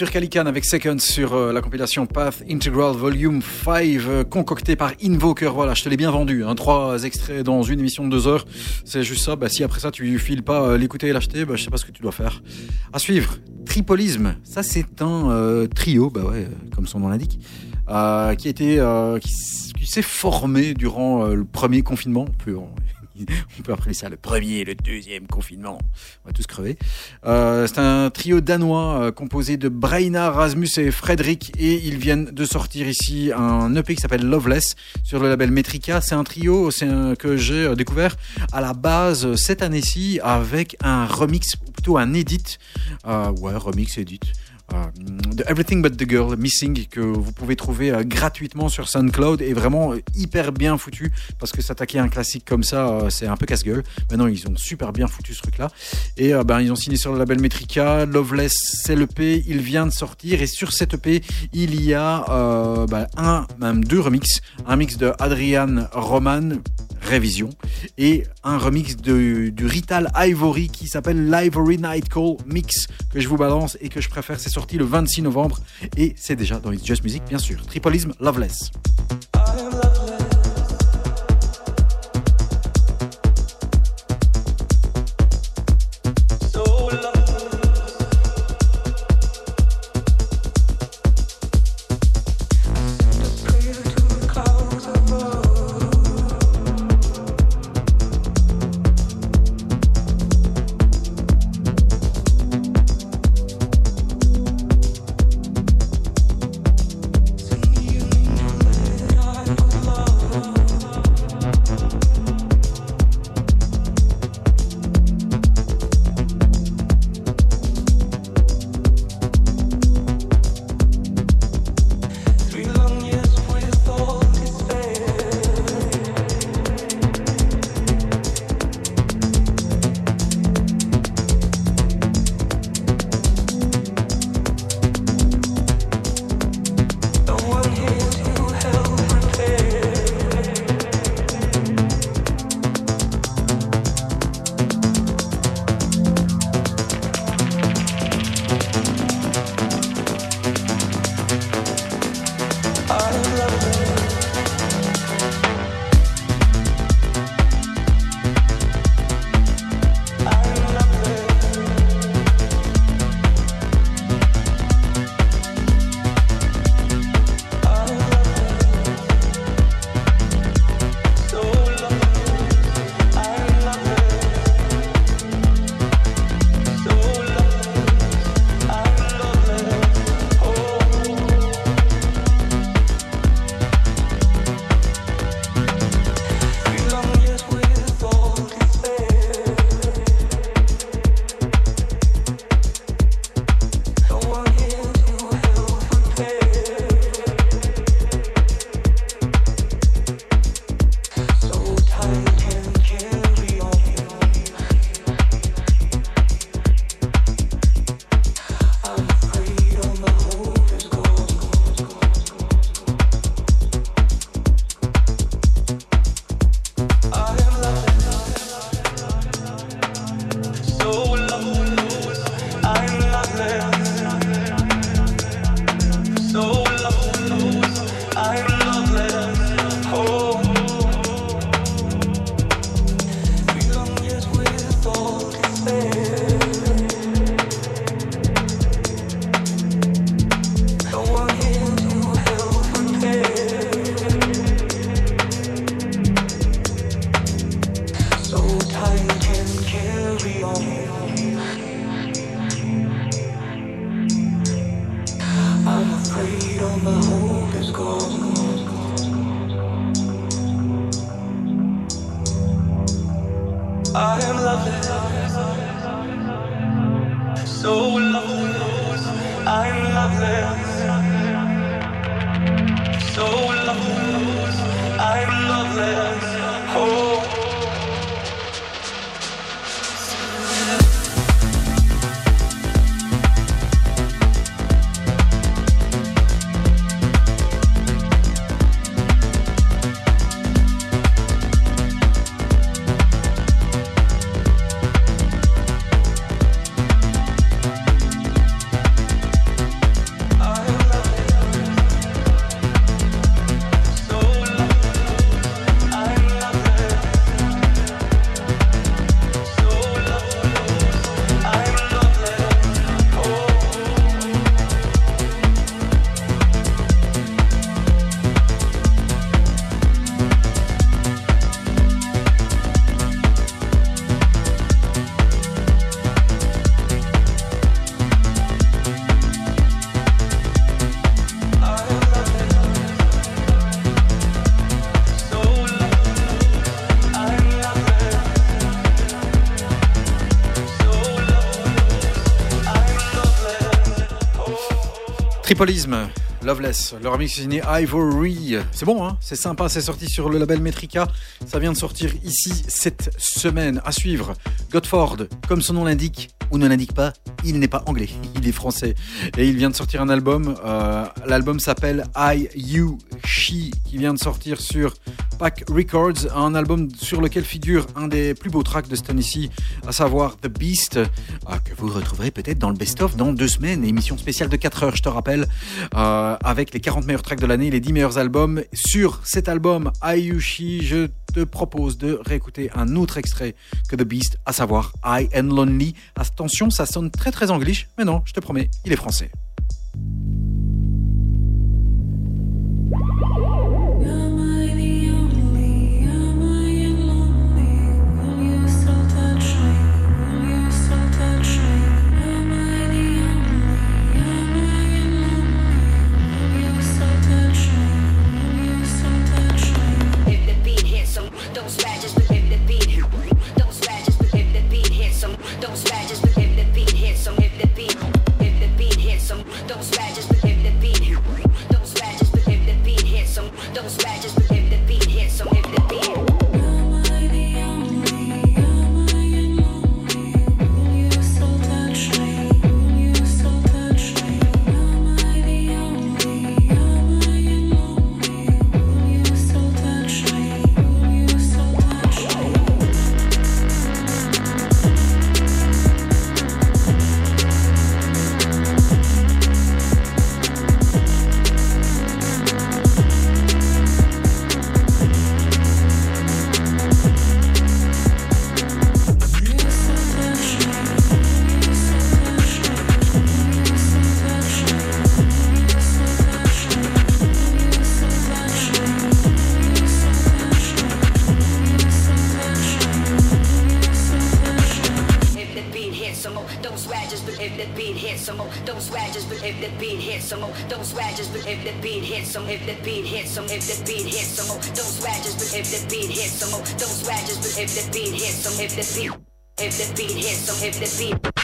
Turkalican avec Seconds sur euh, la compilation Path Integral Volume 5 euh, concocté par Invoker. Voilà, je te l'ai bien vendu. Hein, trois extraits dans une émission de deux heures. C'est juste ça. Bah, si après ça tu files pas euh, l'écouter et l'acheter, bah, je sais pas ce que tu dois faire. À suivre, Tripolisme. Ça c'est un trio, bah ouais, comme son nom l'indique, qui euh, qui, qui s'est formé durant le premier confinement. (laughs) peut appeler ça le premier et le deuxième confinement. On va tous crever. Euh, c'est un trio danois euh, composé de Braina, Rasmus et Frederick et ils viennent de sortir ici un EP qui s'appelle Loveless sur le label Metrica. C'est un trio que j'ai euh, découvert à la base cette année-ci avec un remix, plutôt un edit, ouais remix edit. Euh, de Everything But The Girl Missing que vous pouvez trouver euh, gratuitement sur SoundCloud et vraiment euh, hyper bien foutu parce que s'attaquer à un classique comme ça c'est un peu casse-gueule maintenant ils ont super bien foutu ce truc là et ben, ils ont signé sur le label Metrica Loveless c'est l'EP il vient de sortir et sur cette EP il y a ben, un même deux remixes un mix de Adrian Roman Révision et un remix de, du Rital Ivory qui s'appelle l'Ivory Night Call Mix que je vous balance et que je préfère. C'est sorti le 26 novembre et c'est déjà dans It's Just Music, bien sûr. Tripolisme Loveless. Loveless, le remix signé Ivory. C'est bon, hein c'est sympa, c'est sorti sur le label Metrica. Ça vient de sortir ici cette semaine. À suivre, Godford, comme son nom l'indique, ou ne l'indique pas, il n'est pas anglais, (laughs) il est français. Et il vient de sortir un album. euh, L'album s'appelle I, You, She, qui vient de sortir sur Pack Records, un album sur lequel figure un des plus beaux tracks de cette année-ci, à savoir The Beast, que vous retrouverez peut-être dans le best-of dans deux semaines, émission spéciale de 4 heures, je te rappelle, euh, avec les 40 meilleurs tracks de l'année, les 10 meilleurs albums. Sur cet album, Ayushi, je te propose de réécouter un autre extrait que The Beast, à savoir I and Lonely. Attention, ça sonne très très anglish, mais non, je te promets, il est français. Hits 'em, oh, don't us. But if the beat hits 'em, if the beat hits 'em, if the beat hits 'em, oh, don't us. But if the beat hits 'em, oh, don't us. But if the beat hits 'em, if the beat, if the beat hits 'em, if the beat,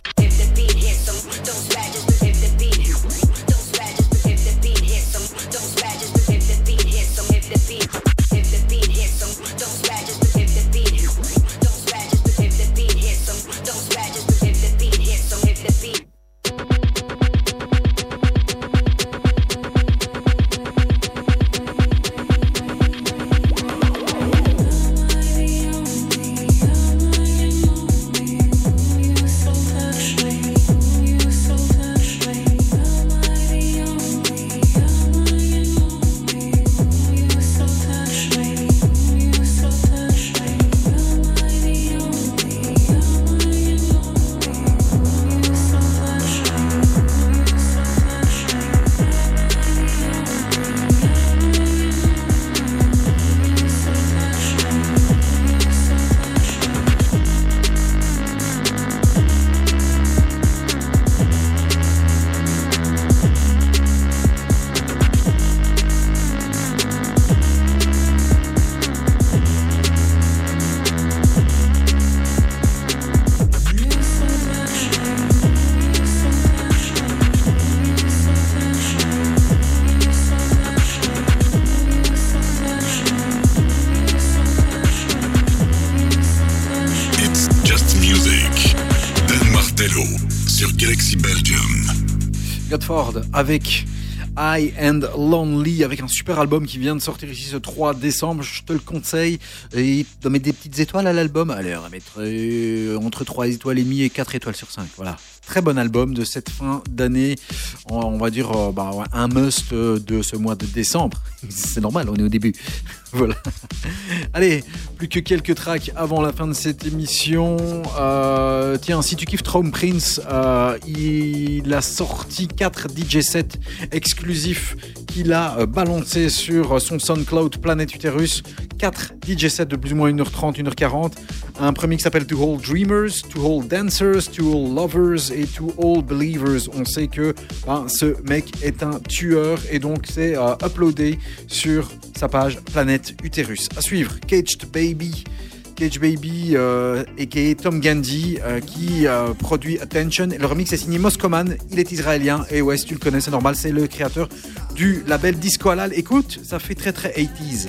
avec I and Lonely avec un super album qui vient de sortir ici ce 3 décembre. Je te le conseille. Et il doit mettre des petites étoiles à l'album. Allez, on va mettre euh, entre 3 étoiles et demi et 4 étoiles sur 5. Voilà. Très bon album de cette fin d'année. On, va dire euh, bah, un must euh, de ce mois de décembre. (laughs) C'est normal, on est au début. (laughs) voilà. Allez, plus que quelques tracks avant la fin de cette émission. Euh, tiens, si tu kiffes Traum Prince, euh, il a sorti 4 DJ sets exclusifs qu'il a euh, balancés sur son SoundCloud Planet Uterus. 4 DJ sets de plus ou moins 1h30, 1h40. Un premier qui s'appelle To All Dreamers, To All Dancers, To All Lovers et To All Believers. On sait que ben, ce mec est un tueur et donc c'est uploadé sur sa page Planète Uterus. À suivre, Caged Baby. Cage Baby euh, et Tom Gandhi euh, qui euh, produit Attention. Le remix est signé Moscoman, il est israélien et ouais, tu le connais, c'est normal, c'est le créateur du label Disco Halal. Écoute, ça fait très très 80s.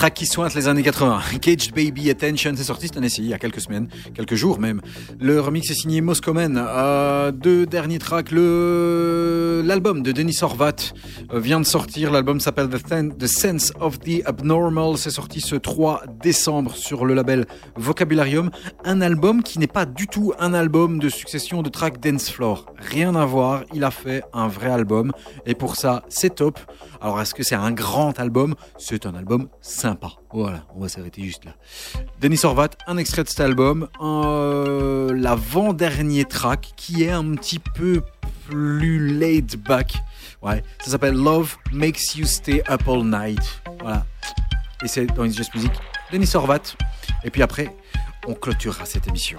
Track qui sointe les années 80. Caged Baby Attention, c'est sorti cette année-ci, il y a quelques semaines, quelques jours même. Le remix est signé Moscomen. Deux derniers tracks. L'album de Denis Horvat euh, vient de sortir. L'album s'appelle The Sense of the Abnormal. C'est sorti ce 3 décembre sur le label Vocabularium. Un album qui n'est pas du tout un album de succession de tracks dance floor. Rien à voir. Il a fait un vrai album et pour ça, c'est top. Alors, est-ce que c'est un grand album? C'est un album sympa. Voilà, on va s'arrêter juste là. Denis Horvat, un extrait de cet album, euh, l'avant-dernier track qui est un petit peu plus laid back. Ouais, ça s'appelle Love Makes You Stay Up All Night. Voilà. Et c'est dans It's Just Music, Denis Horvat. Et puis après, on clôturera cette émission.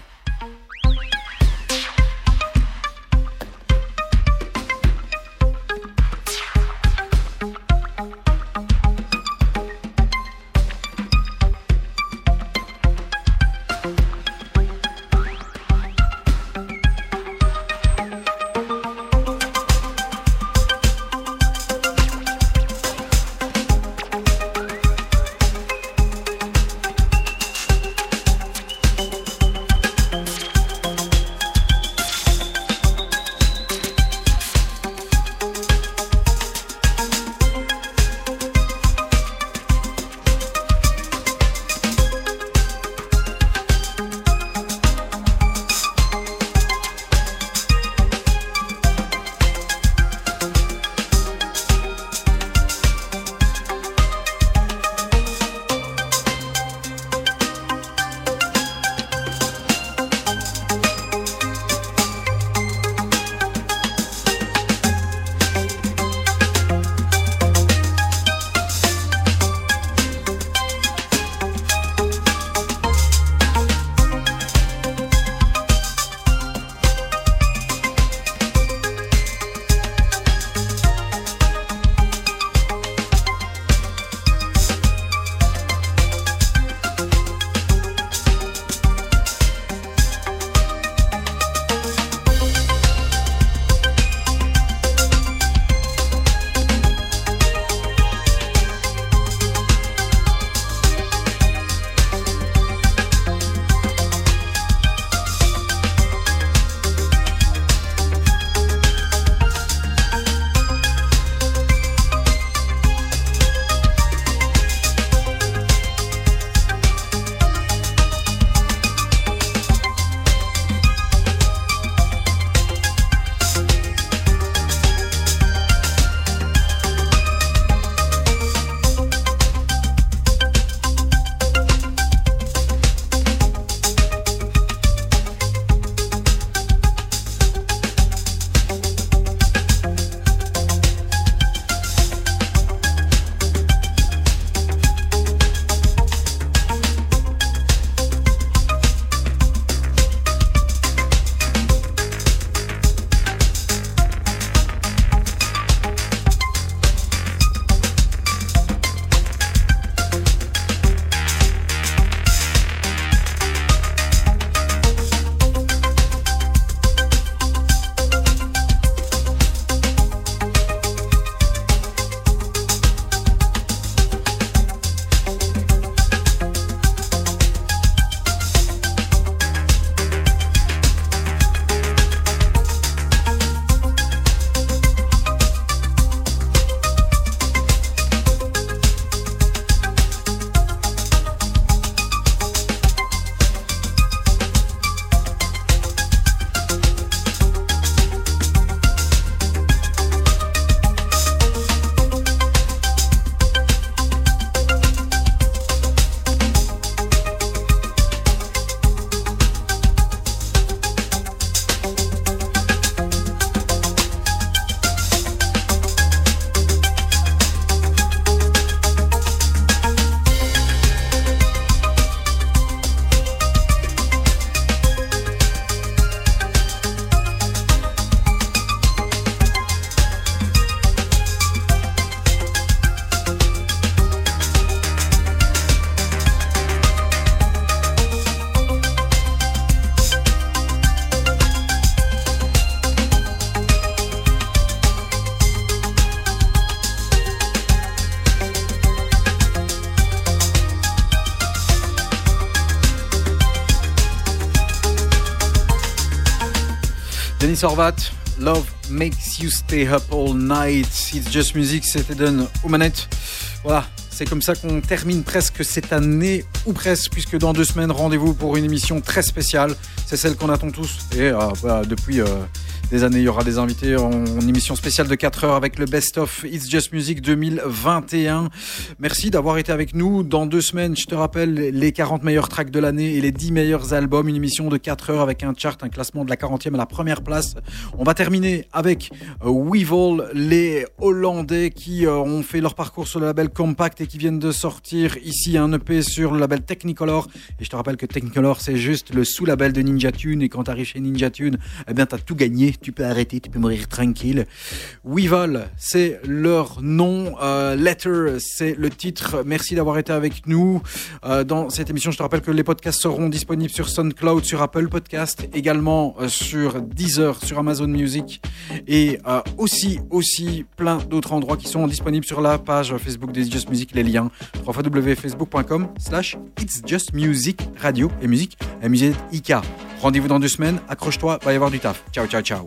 Love Makes You Stay Up All Night. It's Just Music, c'était Eden aux. Voilà, c'est comme ça qu'on termine presque cette année, ou presque, puisque dans deux semaines, rendez-vous pour une émission très spéciale. C'est celle qu'on attend tous. Et euh, depuis euh, des années, il y aura des invités en émission spéciale de 4 heures avec le Best of It's Just Music 2021. Merci d'avoir été avec nous. Dans deux semaines, je te rappelle les 40 meilleurs tracks de l'année et les 10 meilleurs albums. Une émission de 4 heures avec un chart, un classement de la 40e à la première place. On va terminer avec Weevil, les Hollandais qui euh, ont fait leur parcours sur le label Compact et qui viennent de sortir ici un EP sur le label Technicolor. Et je te rappelle que Technicolor, c'est juste le sous-label de Ninja Tune. Et quand tu arrives chez Ninja Tune, eh bien, tu as tout gagné. Tu peux arrêter, tu peux mourir tranquille. Weevil, c'est leur nom. Euh, Letter, c'est le titre. Merci d'avoir été avec nous euh, dans cette émission. Je te rappelle que les podcasts seront disponibles sur SoundCloud, sur Apple Podcast, également euh, sur Deezer, sur Amazon Music et euh, aussi, aussi plein d'autres endroits qui sont disponibles sur la page Facebook des Just Music. Les liens www.facebook.com slash It's Just Music Radio et musique, la musique IK. Rendez-vous dans deux semaines. Accroche-toi, va y avoir du taf. Ciao, ciao, ciao.